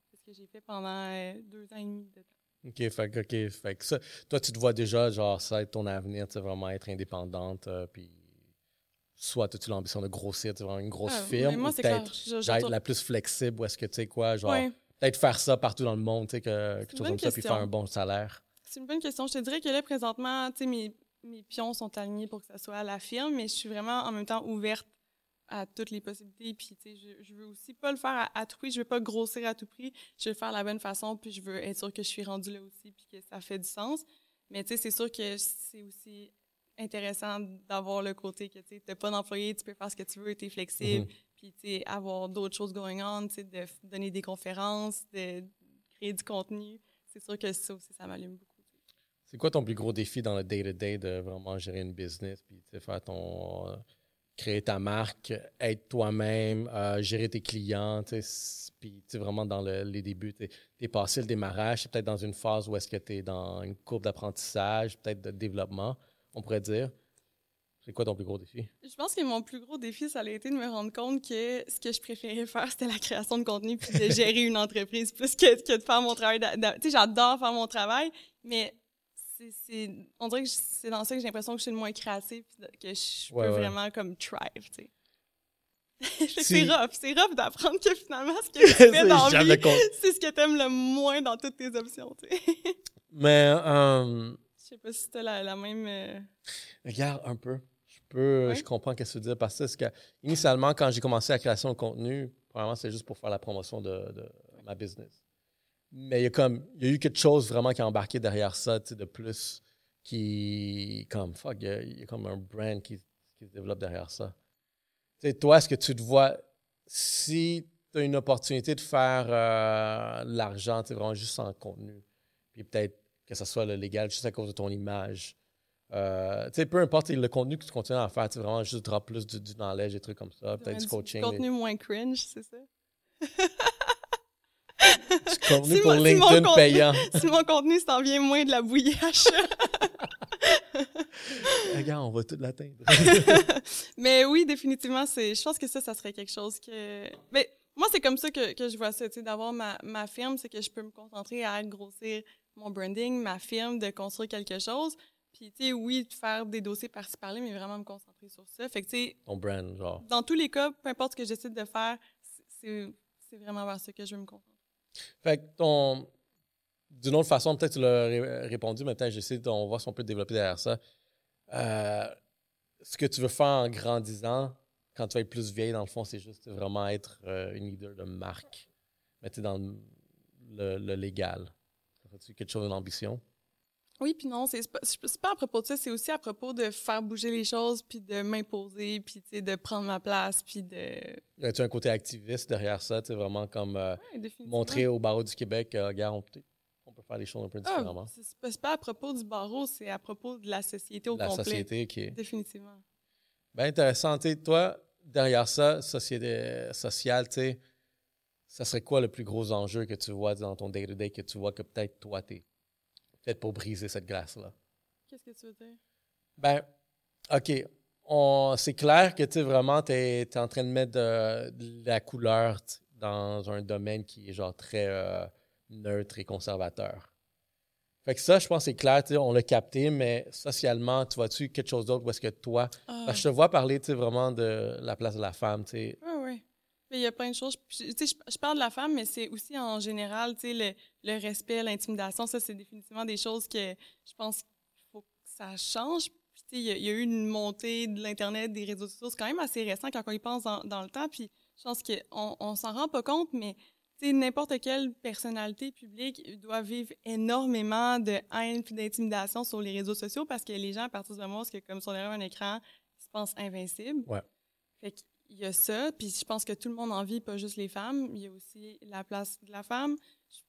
C'est ce que j'ai fait pendant euh, deux ans et demi de temps. OK, fait, OK, fait que ça, toi, tu te vois déjà, genre, ça être ton avenir, tu vraiment être indépendante, euh, puis soit as-tu l'ambition de grossir, tu vraiment une grosse ah, firme, moi, ou peut-être être la plus flexible, ou est-ce que, tu sais quoi, genre, peut-être faire ça partout dans le monde, tu sais, que, que tu comme ça, puis faire un bon salaire? C'est une bonne question. Je te dirais que là, présentement, tu sais, mes, mes pions sont alignés pour que ça soit la firme, mais je suis vraiment en même temps ouverte à toutes les possibilités. Puis, tu sais, je, je veux aussi pas le faire à, tout prix. Je veux pas grossir à tout prix. Je veux le faire de la bonne façon, puis je veux être sûre que je suis rendue là aussi, puis que ça fait du sens. Mais, tu sais, c'est sûr que c'est aussi intéressant d'avoir le côté que, tu sais, pas d'employé, tu peux faire ce que tu veux, tu es flexible. Mm-hmm. Puis, tu sais, avoir d'autres choses going on, tu sais, de donner des conférences, de créer du contenu. C'est sûr que ça aussi, ça m'allume beaucoup. C'est quoi ton plus gros défi dans le day-to-day de vraiment gérer une business, puis faire ton. Euh, créer ta marque, être toi-même, euh, gérer tes clients, puis vraiment dans les débuts, tu es, passé le démarrage, c'est peut-être dans une phase où est-ce que tu es dans une courbe d'apprentissage, peut-être de développement, on pourrait dire. C'est quoi ton plus gros défi? Je pense que mon plus gros défi, ça a été de me rendre compte que ce que je préférais faire, c'était la création de contenu puis de gérer une entreprise plus que, que de faire mon travail. Tu sais, j'adore faire mon travail, mais c'est, on dirait que c'est dans ça que j'ai l'impression que je suis le moins créative, que je peux vraiment comme thrive, tu sais. c'est rough, c'est rough d'apprendre que finalement ce que tu fais dans vie, c'est ce que tu aimes le moins dans toutes tes options, tu sais. Mais euh, je sais pas si tu la, la même euh, Regarde un peu. Je peux je comprends ce que tu veux dire parce que initialement quand j'ai commencé la création de contenu, probablement c'est juste pour faire la promotion de, de ma business. Mais il y a comme il y a eu quelque chose vraiment qui a embarqué derrière ça, de plus qui comme fuck, il y, a, comme un brand qui, qui, se développe derrière ça. Tu sais, toi, est-ce que tu te vois si tu as une opportunité de faire euh, l'argent, vraiment juste en contenu, puis peut-être que ce soit le légal juste à cause de ton image. Euh, tu sais, peu importe le contenu que tu continues à faire, tu vraiment juste drop plus du, du knowledge, des trucs comme ça, peut-être du coaching. Du contenu moins cringe, c'est ça? contenu pour LinkedIn payant. si mon contenu s'en vient moins de la bouillache. Regarde, on va tout l'atteindre. mais oui, définitivement, c'est. Je pense que ça, ça serait quelque chose que. Mais moi, c'est comme ça que, que je vois ça, tu sais, d'avoir ma, ma firme, c'est que je peux me concentrer à grossir mon branding, ma firme, de construire quelque chose. Puis, tu sais, oui, de faire des dossiers par-ci par-là, mais vraiment me concentrer sur ça. Fait que, tu sais. Ton brand, genre. Dans tous les cas, peu importe ce que j'essaie de faire, c'est vraiment vers ça que je veux me concentrer. Fait que ton. D'une autre façon, peut-être tu l'as répondu, mais peut-être j'essaie, on voit si on peut développer derrière ça. Euh, ce que tu veux faire en grandissant, quand tu vas être plus vieille, dans le fond, c'est juste vraiment être euh, une leader de marque. Mais tu dans le, le légal. As-tu quelque chose d'ambition? Oui, puis non, c'est pas, pas à propos de ça, c'est aussi à propos de faire bouger les choses, puis de m'imposer, puis de prendre ma place, puis de... Y a-tu un côté activiste derrière ça, tu vraiment comme euh, montrer au barreau du Québec, euh, regarde, on, peut faire les choses un peu ah, différemment? Ah, c'est pas à propos du barreau, c'est à propos de la société au complet. La société est... Définitivement. Bien intéressant, tu toi, derrière ça, société sociale, tu sais, ça serait quoi le plus gros enjeu que tu vois dans ton day-to-day, que tu vois que peut-être toi, t'es peut-être pour briser cette glace-là. Qu'est-ce que tu veux dire? Ben, OK. C'est clair que tu vraiment, tu es, en train de mettre de, la couleur dans un domaine qui est genre très euh, neutre et conservateur. Fait que ça, je pense c'est clair, on l'a capté, mais socialement, tu vois-tu quelque chose d'autre ou est-ce que toi? Ah. je te vois parler vraiment de la place de la femme. Oui, oui. Il y a plein de choses. Je, je, parle de la femme, mais c'est aussi en général, le, le respect, l'intimidation, ça, c'est définitivement des choses que je pense qu'il faut que ça change. il y, a eu une montée de l'Internet, des réseaux sociaux. C'est quand même assez récent quand on y pense dans, le temps. Puis je pense qu'on on, s'en rend pas compte, mais n'importe quelle personnalité publique doit vivre énormément de haine et d'intimidation sur les réseaux sociaux parce que les gens, à partir du moment où, comme sont derrière un écran, ils se pensent invincibles. Ouais. Fait qu'il y a ça, puis je pense que tout le monde en vit, pas juste les femmes. Il y a aussi la place de la femme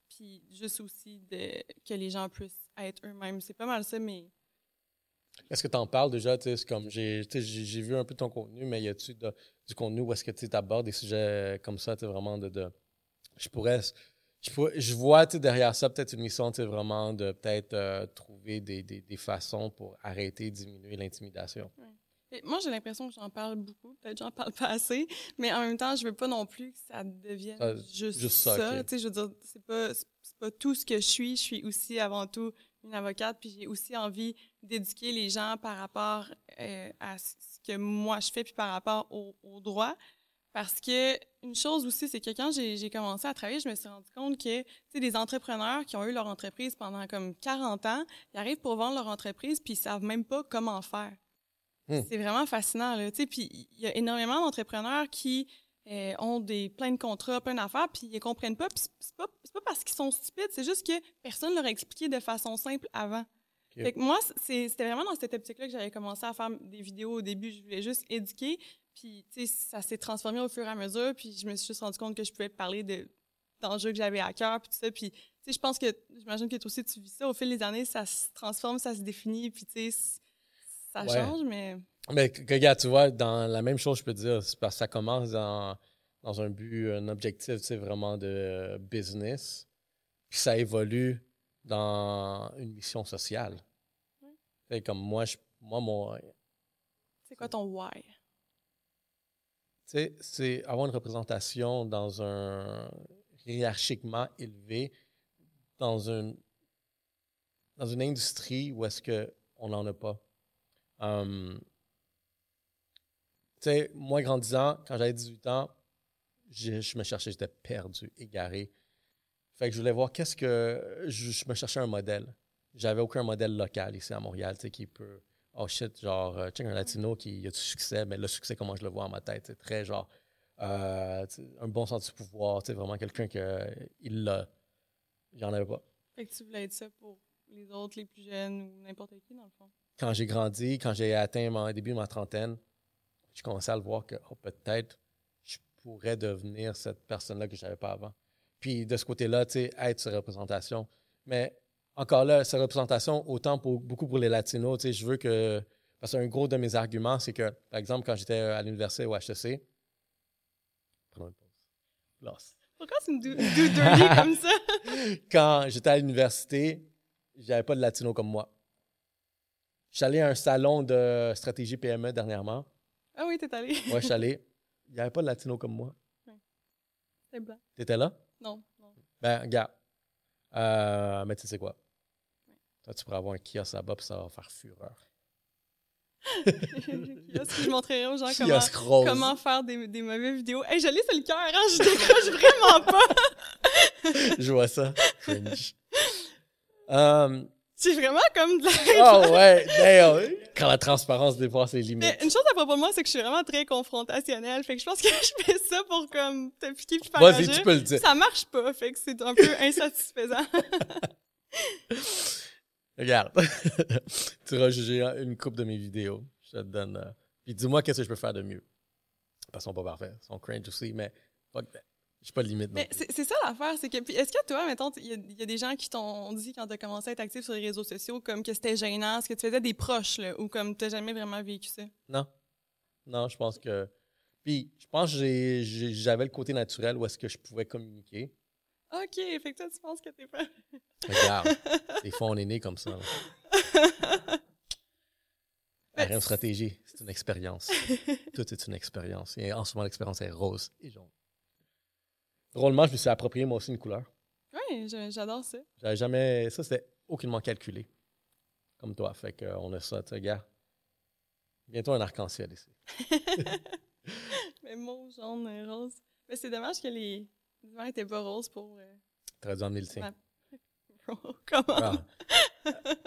puis juste aussi de, que les gens puissent être eux-mêmes. C'est pas mal ça, mais. Est-ce que tu en parles déjà? comme j'ai, j'ai vu un peu ton contenu, mais y a-tu du contenu où est-ce que tu abordes des sujets comme ça, vraiment de, de, Je pourrais. Je, pourrais, je vois derrière ça peut-être une mission vraiment de peut-être euh, trouver des, des, des, façons pour arrêter, diminuer l'intimidation moi, j'ai l'impression que j'en parle beaucoup. Peut-être que j'en parle pas assez. Mais en même temps, je veux pas non plus que ça devienne juste, ça. je veux dire, c'est pas, pas tout ce que je suis. Je suis aussi avant tout une avocate. Puis j'ai aussi envie d'éduquer les gens par rapport euh, à ce que moi je fais, puis par rapport au, au droit. Parce que une chose aussi, c'est que quand j'ai commencé à travailler, je me suis rendu compte que des entrepreneurs qui ont eu leur entreprise pendant comme 40 ans, ils arrivent pour vendre leur entreprise, puis ils savent même pas comment faire. Hmm. C'est vraiment fascinant. Là, puis il y a énormément d'entrepreneurs qui euh, ont des plein de contrats, plein d'affaires, puis ils ne comprennent pas. Puis c'est pas, pas parce qu'ils sont stupides, c'est juste que personne ne leur a expliqué de façon simple avant. Fait que moi, c'était vraiment dans cette optique-là que j'avais commencé à faire des vidéos au début. Je voulais juste éduquer. Puis, tu sais, ça s'est transformé au fur et à mesure. Puis, je me suis juste rendu compte que je pouvais parler de d'enjeux que j'avais à cœur, puis tout ça. Puis, tu sais, je pense que, j'imagine que toi aussi, tu vis ça. Au fil des années, ça se transforme, ça se définit. Puis, tu sais, ça change, mais. Mais regarde, tu vois, dans la même chose, je peux te dire, c'est parce que ça commence dans, dans un but, un objectif, tu sais, vraiment de business, puis ça évolue dans une mission sociale. Oui. comme moi, je, moi, mon. C'est quoi ton why? Tu sais, c'est avoir une représentation dans un hiérarchiquement élevé, dans une, dans une industrie où est-ce qu'on n'en a pas. Um, tu sais, moi, grandissant, quand j'avais 18 ans, je, me cherchais, j'étais perdu, égaré. Fait que je voulais voir qu'est-ce que. Je, me cherchais un modèle. J'avais aucun modèle local ici à Montréal, tu sais, qui peut. Oh shit, genre, euh, check un latino qui a du succès, mais le succès, comment je le vois en ma tête, c'est très genre. Euh, un bon sens du pouvoir, tu sais, vraiment quelqu'un que il l'a. J'en avais pas. Fait que tu voulais être ça pour les autres, les plus jeunes ou n'importe qui, dans le fond? Quand j'ai grandi, quand j'ai atteint mon début de ma trentaine, j'ai commencé à le voir que oh, peut-être je pourrais devenir cette personne-là que je n'avais pas avant. Puis de ce côté-là, tu sais, être sur représentation. Mais encore là, cette représentation, autant pour beaucoup pour les Latinos, tu sais, je veux que. Parce qu'un gros de mes arguments, c'est que, par exemple, quand j'étais à l'université au HEC, prenons une pause. Pourquoi tu me do, do dirty comme ça? Quand j'étais à l'université, j'avais pas de latino comme moi. Je suis allé à un salon de stratégie PME dernièrement. Ah oui, t'es allé. Ouais, je suis allé. Il n'y avait pas de latino comme moi. C'est blanc. T'étais là? Non, non. Ben, regarde. Euh, mais tu sais quoi? Toi, tu pourrais avoir un kiosque là-bas, puis ça va faire fureur. Est-ce que je montrerai aux gens comment, Kiosque comment faire des, des mauvaises vidéos? Hey, je l'ai sur le cœur, hein? Je décroche vraiment pas. Je vois ça. Cringe. C'est vraiment comme de la... oh ouais, damn. Quand la transparence dépasse les Mais limites. une chose à propos de moi, c'est que je suis vraiment très confrontationnelle. Fait que je pense que je fais ça pour comme te piquer puis faire Vas-y, tu peux le dire. Ça marche pas, fait que c'est un peu insatisfaisant. Regarde. tu vas juger une coupe de mes vidéos. Je te donne. euh, Puis dis-moi qu'est-ce que je peux faire de mieux. Parce qu'ils sont pas parfaits. Ils sont cringe aussi, mais fuck that. J'ai pas de limite. Mais c'est ça l'affaire, c'est que. Est-ce que toi, mettons, il y, a- il y a des gens qui t'ont dit quand t'as commencé à être actif sur les réseaux sociaux, comme que c'était gênant, ce que tu faisais des proches, là, ou comme t'as jamais vraiment vécu ça? Non. Non, je pense que. Puis, je pense que j'avais le côté naturel où est-ce que je pouvais communiquer. Ok, fait que toi, tu penses que t'es pas. Regarde, des fois, on est né comme ça. Ben, reine stratégie, c'est une expérience. Tout est une expérience. Et en ce moment, l'expérience est rose et jaune. Drôlement, je me suis approprié moi aussi une couleur. Oui, j'adore ça. J'avais jamais. Ça, c'était aucunement calculé. Comme toi. Fait qu'on a ça, tu gars. Bientôt un arc-en-ciel ici. Mais mauve, jaune, rose. Mais c'est dommage que les divans étaient pas roses pour. euh, militien. Ouais. Bro, comment? Ah.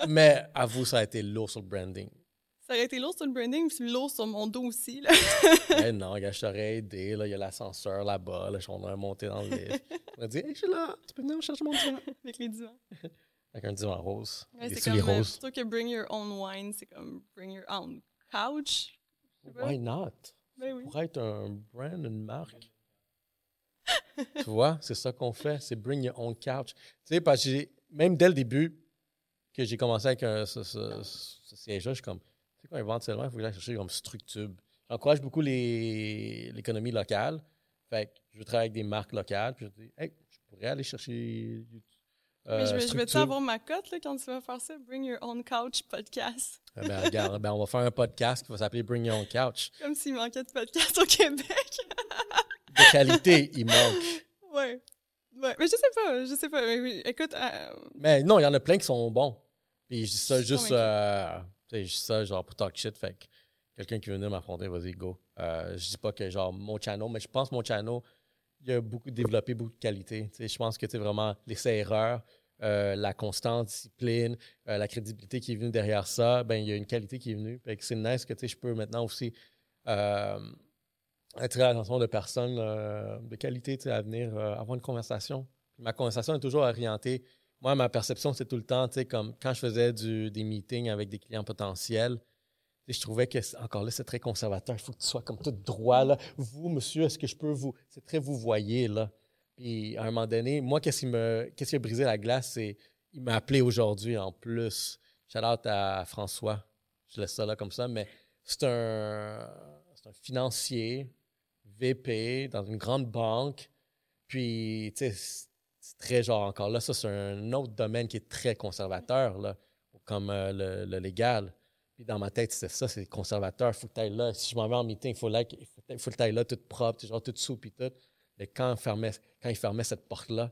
Mais à vous, ça a été lourd sur le branding. Ça aurait été lourd sur le branding, puis lourd sur mon dos aussi, là. Eh non, gars, je t'aurais aidé. Là, il y a l'ascenseur là-bas. Là, on aurait monté dans le lift. On a dit, hey, je suis là. Tu peux venir me chercher mon divan. avec les divans. Avec un divan rose. Ouais, c'est comme, euh, roses. plutôt que bring your own wine, c'est comme bring your own couch. Why not? Ben oui. Pour être un brand, une marque. tu vois, c'est ça qu'on fait. C'est bring your own couch. Tu sais, parce que même dès le début que j'ai commencé avec un- ce, ce- ce siège-là, je suis comme, tu sais quoi, éventuellement, il faut que j'aille chercher comme Structube. J'encourage beaucoup l'économie locale. Fait que je veux travailler avec des marques locales. Puis je dis, hey, je pourrais aller chercher. Mais euh, je vais, je avoir ma cote là, quand tu vas faire ça? Bring your own couch podcast. Eh ben, regarde, ben, on va faire un podcast qui va s'appeler Bring Your Own Couch. Comme s'il manquait de podcast au Québec. De qualité, il manque. ouais. Ouais. Mais je sais pas, je sais pas. Mais écoute, euh, Mais non, il y en a plein qui sont bons. Puis je dis ça juste. euh, sais, je ça genre pour talk shit. Fait que quelqu'un qui veut venir m'affronter, vas-y, go. Euh, je dis pas que genre mon channel, mais je pense que mon channel, il a beaucoup développé beaucoup de qualité. Tu sais, je pense que tu vraiment l'essai-erreur, euh, la constante discipline, euh, la crédibilité qui est venue derrière ça, ben il y a une qualité qui est venue. Que c'est nice que tu sais, je peux maintenant aussi euh, attirer l'attention de personnes de qualité tu sais, à venir avoir une conversation. Ma conversation est toujours orientée. Moi, ma perception, c'est tout le temps, tu sais, comme quand je faisais du- des meetings avec des clients potentiels, je trouvais que, encore là, c'est très conservateur. Il faut que tu sois comme tout droit, là. Vous, monsieur, est-ce que je peux vous... C'est très vous voyez, là. Puis, à un moment donné, moi, qu'est-ce qui, me, qu'est-ce qui a brisé la glace, c'est... Il m'a appelé aujourd'hui, en plus. Shout out à François. Je laisse ça là comme ça, mais c'est un, c'est un financier, VP, dans une grande banque. Puis, tu sais, c'est- très genre encore là, ça, c'est un autre domaine qui est très conservateur, là, comme euh, le, le légal. Puis dans ma tête, c'est ça, c'est conservateur. Faut que là. Si je m'en vais en meeting, il faut, là, faut, que là, toute propre, genre toute soupe et tout. Mais quand, il fermait, quand il fermait cette porte-là,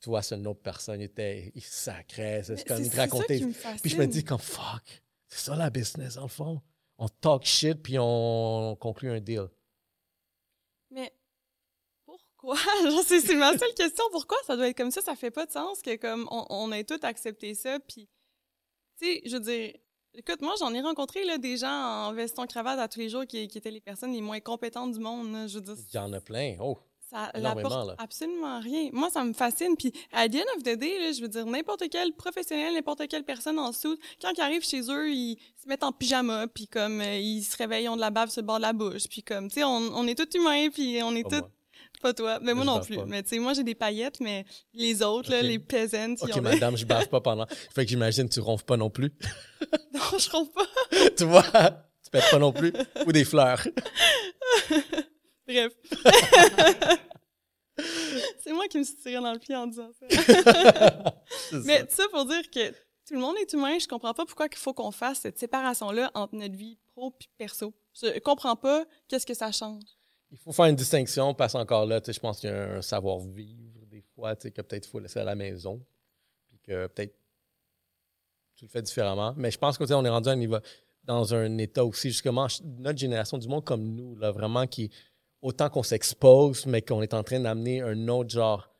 tu vois, c'est une autre personne. Il était, il sacrait, c'est comme il racontait. Puis je me dis comme fuck, c'est ça la business dans le fond. On talk shit puis on conclut un deal. Genre, c'est c'est ma seule question. Pourquoi ça doit être comme ça? Ça fait pas de sens que comme on, on ait tout accepté ça. Puis, tu sais, je veux dire, écoute, moi, j'en ai rencontré là, des gens en veston cravate à tous les jours qui, qui étaient les personnes les moins compétentes du monde. là. Je veux dire, Il y en a plein. Oh, ça n'apporte absolument rien. Moi, ça me fascine. Puis, à the end of the day, là, je veux dire, n'importe quel professionnel, n'importe quelle personne en dessous, quand ils arrivent chez eux, ils se mettent en pyjama, puis comme euh, ils se réveillent, ils ont de la bave sur le bord de la bouche, puis comme, tu sais, on, on est tous humains, puis on est tous moi. Pas toi. Mais moi Je non plus. pas. Mais tu sais, moi, j'ai des paillettes, mais les autres, là, les peasants, Ok, ont madame, je bave pas pendant. Fait que j'imagine que tu ronfles pas non plus. Non, je trouve pas. tu vois? Tu pètes pas non plus. Ou des fleurs. Bref. C'est moi qui me suis tiré dans le pied en disant ça. Mais ça pour dire que tout le monde est humain. Je comprends pas pourquoi il faut qu'on fasse cette séparation-là entre notre vie pro et perso. Je comprends pas qu'est-ce que ça change. Il faut faire une distinction parce qu'encore là, je pense qu'il y a un savoir-vivre des fois, que peut-être il faut laisser à la maison. Puis que peut-être tu le fais différemment. Mais je pense qu'on on est rendu à un niveau, dans un état aussi, justement, notre génération du monde comme nous, là, vraiment qui, autant qu'on s'expose, mais qu'on est en train d'amener un autre genre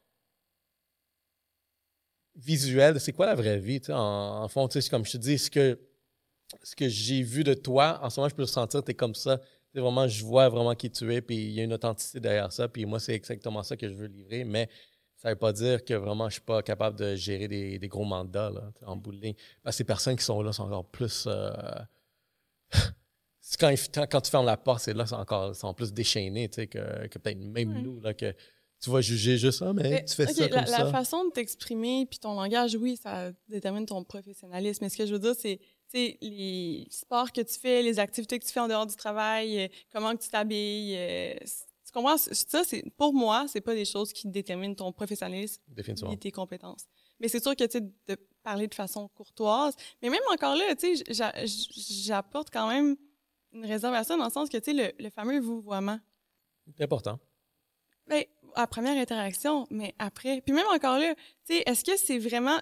visuel c'est quoi la vraie vie, en, en fond, comme je te dis, ce que, ce que j'ai vu de toi, en ce moment, je peux le sentir, tu es comme ça. C'est vraiment, je vois vraiment qui tu es, puis il y a une authenticité derrière ça, puis moi, c'est exactement ça que je veux livrer, mais ça ne veut pas dire que vraiment, je suis pas capable de gérer des, des gros mandats, là, en bout de ligne. Parce que ces personnes qui sont là sont encore plus... euh, quand, quand, tu fermes la porte, c'est là, c'est encore, sont plus sais, que, que peut-être même Ouais. nous, là, que tu vas juger juste ça, mais, Mais, tu fais ça la, comme la ça. façon de t'exprimer puis ton langage, oui, ça détermine ton professionnalisme. Mais ce que je veux dire, c'est les sports que tu fais, les activités que tu fais en dehors du travail, euh, comment que tu t'habilles. euh, tu comprends? Ça, c'est pour moi, c'est pas des choses qui déterminent ton professionnalisme et tes compétences. Mais c'est sûr que tu sais, de parler de façon courtoise. Mais même encore là, tu sais, j'a- j'apporte quand même une réservation dans le sens que tu sais, le, le fameux vouvoiement. C'est important. Ben, à première interaction, mais après. Puis même encore là, tu sais, est-ce que c'est vraiment.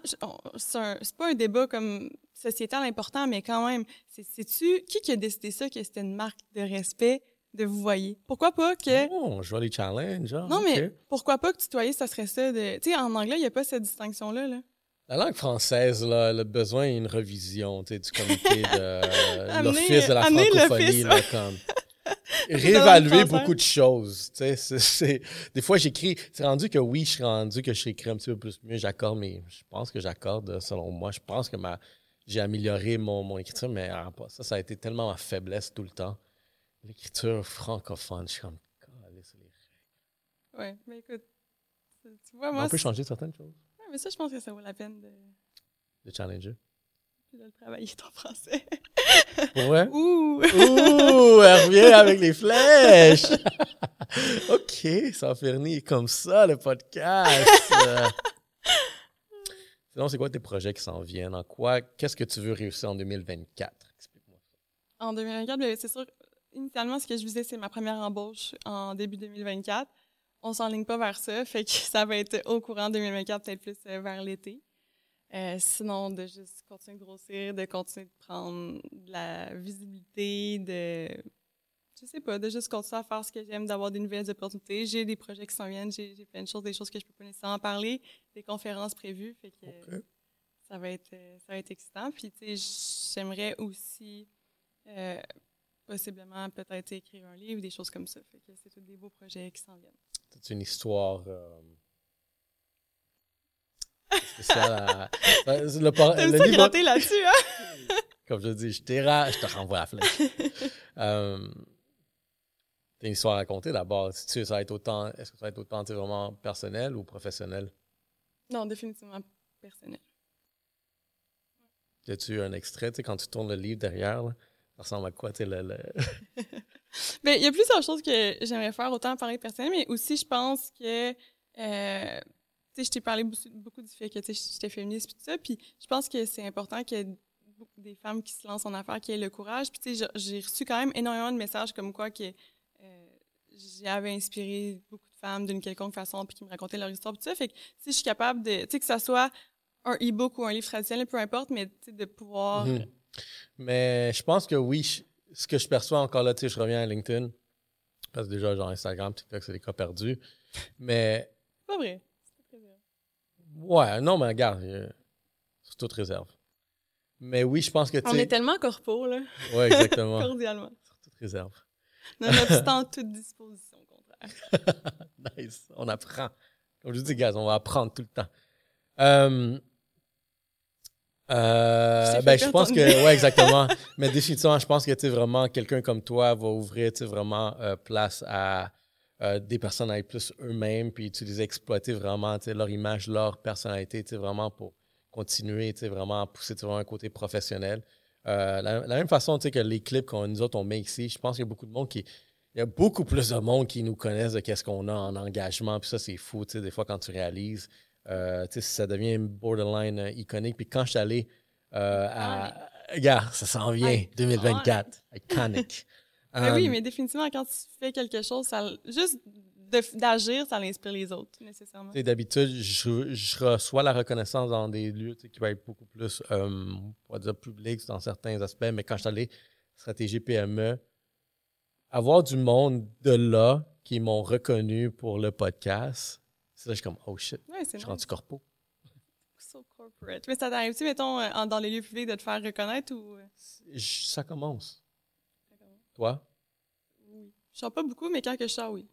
c'est pas un débat comme sociétal important, mais quand même, c'est- c'est-tu. Qui qui a décidé ça, que c'était une marque de respect de vous voyez? Pourquoi pas que. Oh, je vois les challenges. genre, Non, mais pourquoi pas que tutoyer, ça serait ça de. Tu sais, en anglais, il n'y a pas cette distinction-là, là. La langue française, là, a besoin d'une revision tu sais, du comité de l'Office de la francophonie. Là, comme. Réévaluer beaucoup de choses. tu sais, c'est- c'est- Des fois, j'écris. C'est rendu que oui, je suis rendu que j'écris un petit peu plus mieux. J'accorde, mais je pense que j'accorde, selon moi. Je pense que ma... j'ai amélioré mon, mon écriture, mais ah, pas ça, ça a été tellement ma faiblesse tout le temps. L'écriture francophone, je suis comme. Calisse, les- Ouais, mais écoute. Tu vois, moi. on peut c'est- changer certaines choses. Ouais, mais ça, je pense que ça vaut la peine de, De challenger. de le travailler ton français. Vrai? Ouh! Ouh, elle revient avec les flèches. OK, ça finit comme ça, le podcast. C'est quoi tes projets qui s'en viennent? En quoi? Qu'est-ce que tu veux réussir en 2024? Explique-moi. En 2024, ben, c'est sûr, initialement, ce que je visais, c'est ma première embauche en début 2024. On s'enligne pas vers ça, fait que ça va être au courant 2024, peut-être plus euh, vers l'été. Euh, sinon, de juste continuer de grossir, de continuer de prendre de la visibilité, de. Je sais pas, de juste continuer à faire ce que j'aime, d'avoir des nouvelles opportunités. J'ai des projets qui s'en viennent, j'ai j'ai plein de choses, des choses que je peux pas nécessairement parler, des conférences prévues, fait que ça va être euh, ça va être excitant. Puis tu sais, j'aimerais aussi euh, possiblement peut-être écrire un livre, des choses comme ça. Fait que c'est tous des beaux projets qui s'en viennent. C'est une histoire euh, spéciale à... Le, T'aimes le ça livre- gratter là-dessus, hein? Comme je dis, je je te renvoie la flèche. euh, une histoire à raconter d'abord. Si tu, ça va être autant, est-ce que ça va être autant tu vraiment personnel ou professionnel? non, définitivement personnel. As-tu un extrait, tu sais, quand tu tournes le livre derrière, là, ça ressemble à quoi, tu le, le- Ben, il y a plusieurs choses que j'aimerais faire, autant parler personnel, mais aussi, je pense que, euh, tu sais, je t'ai parlé beaucoup, du fait que, tu sais, j'étais féministe, puis tout ça, puis je pense que c'est important qu'il y ait beaucoup des femmes qui se lancent en affaires, qui aient le courage, puis tu sais, j'ai- reçu quand même énormément de messages comme quoi que j'avais inspiré beaucoup de femmes d'une quelconque façon, puis qui me racontaient leur histoire, puis tout ça, fait que si je suis capable de, tu sais, que ça soit un e-book ou un livre traditionnel, peu importe, mais tu sais, de pouvoir... Mhm. Mais je pense que oui, je- ce que je perçois encore là, tu sais, je reviens à LinkedIn, parce que déjà, genre Instagram, TikTok, c'est des cas perdus. Mais, C'est pas vrai. Ouais, non, mais regarde, euh, c'est toute réserve. Mais oui, je pense que, tu On est tellement corpo, là, ouais, exactement, cordialement. toute réserve. Nonobstant toute disposition, au contraire. nice. On apprend. Comme je dis, gars, on va apprendre tout le temps. Euh, euh, ben, je pense que, ouais, exactement. Mais définitivement, je pense que, tu sais, vraiment, quelqu'un comme toi va ouvrir, tu vraiment euh, place à euh, des personnes à être plus eux-mêmes, puis utiliser, exploiter vraiment leur image, leur personnalité, vraiment pour continuer, vraiment à pousser vraiment un côté professionnel. Euh, la, même façon que les clips qu'on nous autres on met ici, je pense qu'il y a beaucoup de monde qui. Il y a beaucoup plus de monde qui nous connaissent de qu'est-ce qu'on a en engagement. Puis ça, c'est fou, des fois, quand tu réalises. Euh, ça devient borderline euh, iconique. Puis quand je suis allé à. Regarde, ça s'en vient, 2024. Iconic. Ben oui, mais définitivement, quand tu fais quelque chose, ça, juste d'agir, ça inspire les autres, nécessairement. D'habitude, je, reçois la reconnaissance dans des lieux qui vont être beaucoup plus, euh, on va dire, publics dans certains aspects, mais quand je suis allé stratégie PME, avoir du monde de là qui m'ont reconnu pour le podcast, c'est là je suis comme, oh shit, ouais, je suis rendu corpo. So corporate. Mais ça t'arrive-tu, mettons, euh, dans les lieux publics de te faire reconnaître ou. Euh? ça commence. Toi? Oui. Je sors pas beaucoup, mais quand que je sors, oui.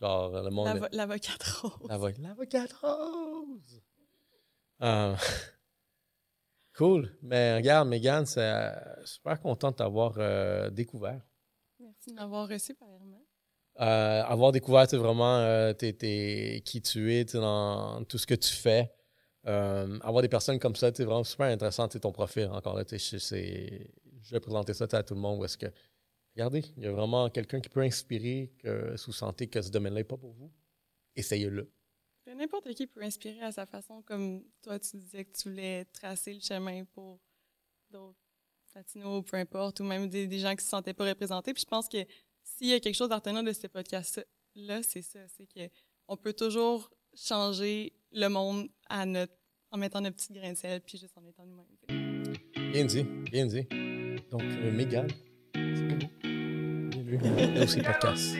Genre, le monde. L'avocate rose. L'avocate rose. Ah. cool. Mais regarde, Megan, c'est super content de t'avoir euh, découvert. Merci de m'avoir reçu, premièrement. Euh, avoir découvert vraiment euh, qui tu es dans tout ce que tu fais. avoir des personnes comme ça, c'est vraiment super intéressant, ton profil. Encore là, je vais présenter ça à tout le monde. Où est-ce que regardez, il y a vraiment quelqu'un qui peut inspirer, que si vous sentez que ce domaine-là n'est pas pour vous, essayez-le. N'importe qui peut inspirer à sa façon, comme toi, tu disais que tu voulais tracer le chemin pour d'autres latinos, peu importe, ou même des, gens qui ne se sentaient pas représentés. Puis je pense que s'il y a quelque chose retenir de ce podcast-là, c'est ça, c'est qu'on peut toujours changer le monde à notre, en mettant notre petit grain de sel, puis juste en étant nous-mêmes. Bien dit, bien dit. Donc, euh, Mégane, c'est Lucy Podcast.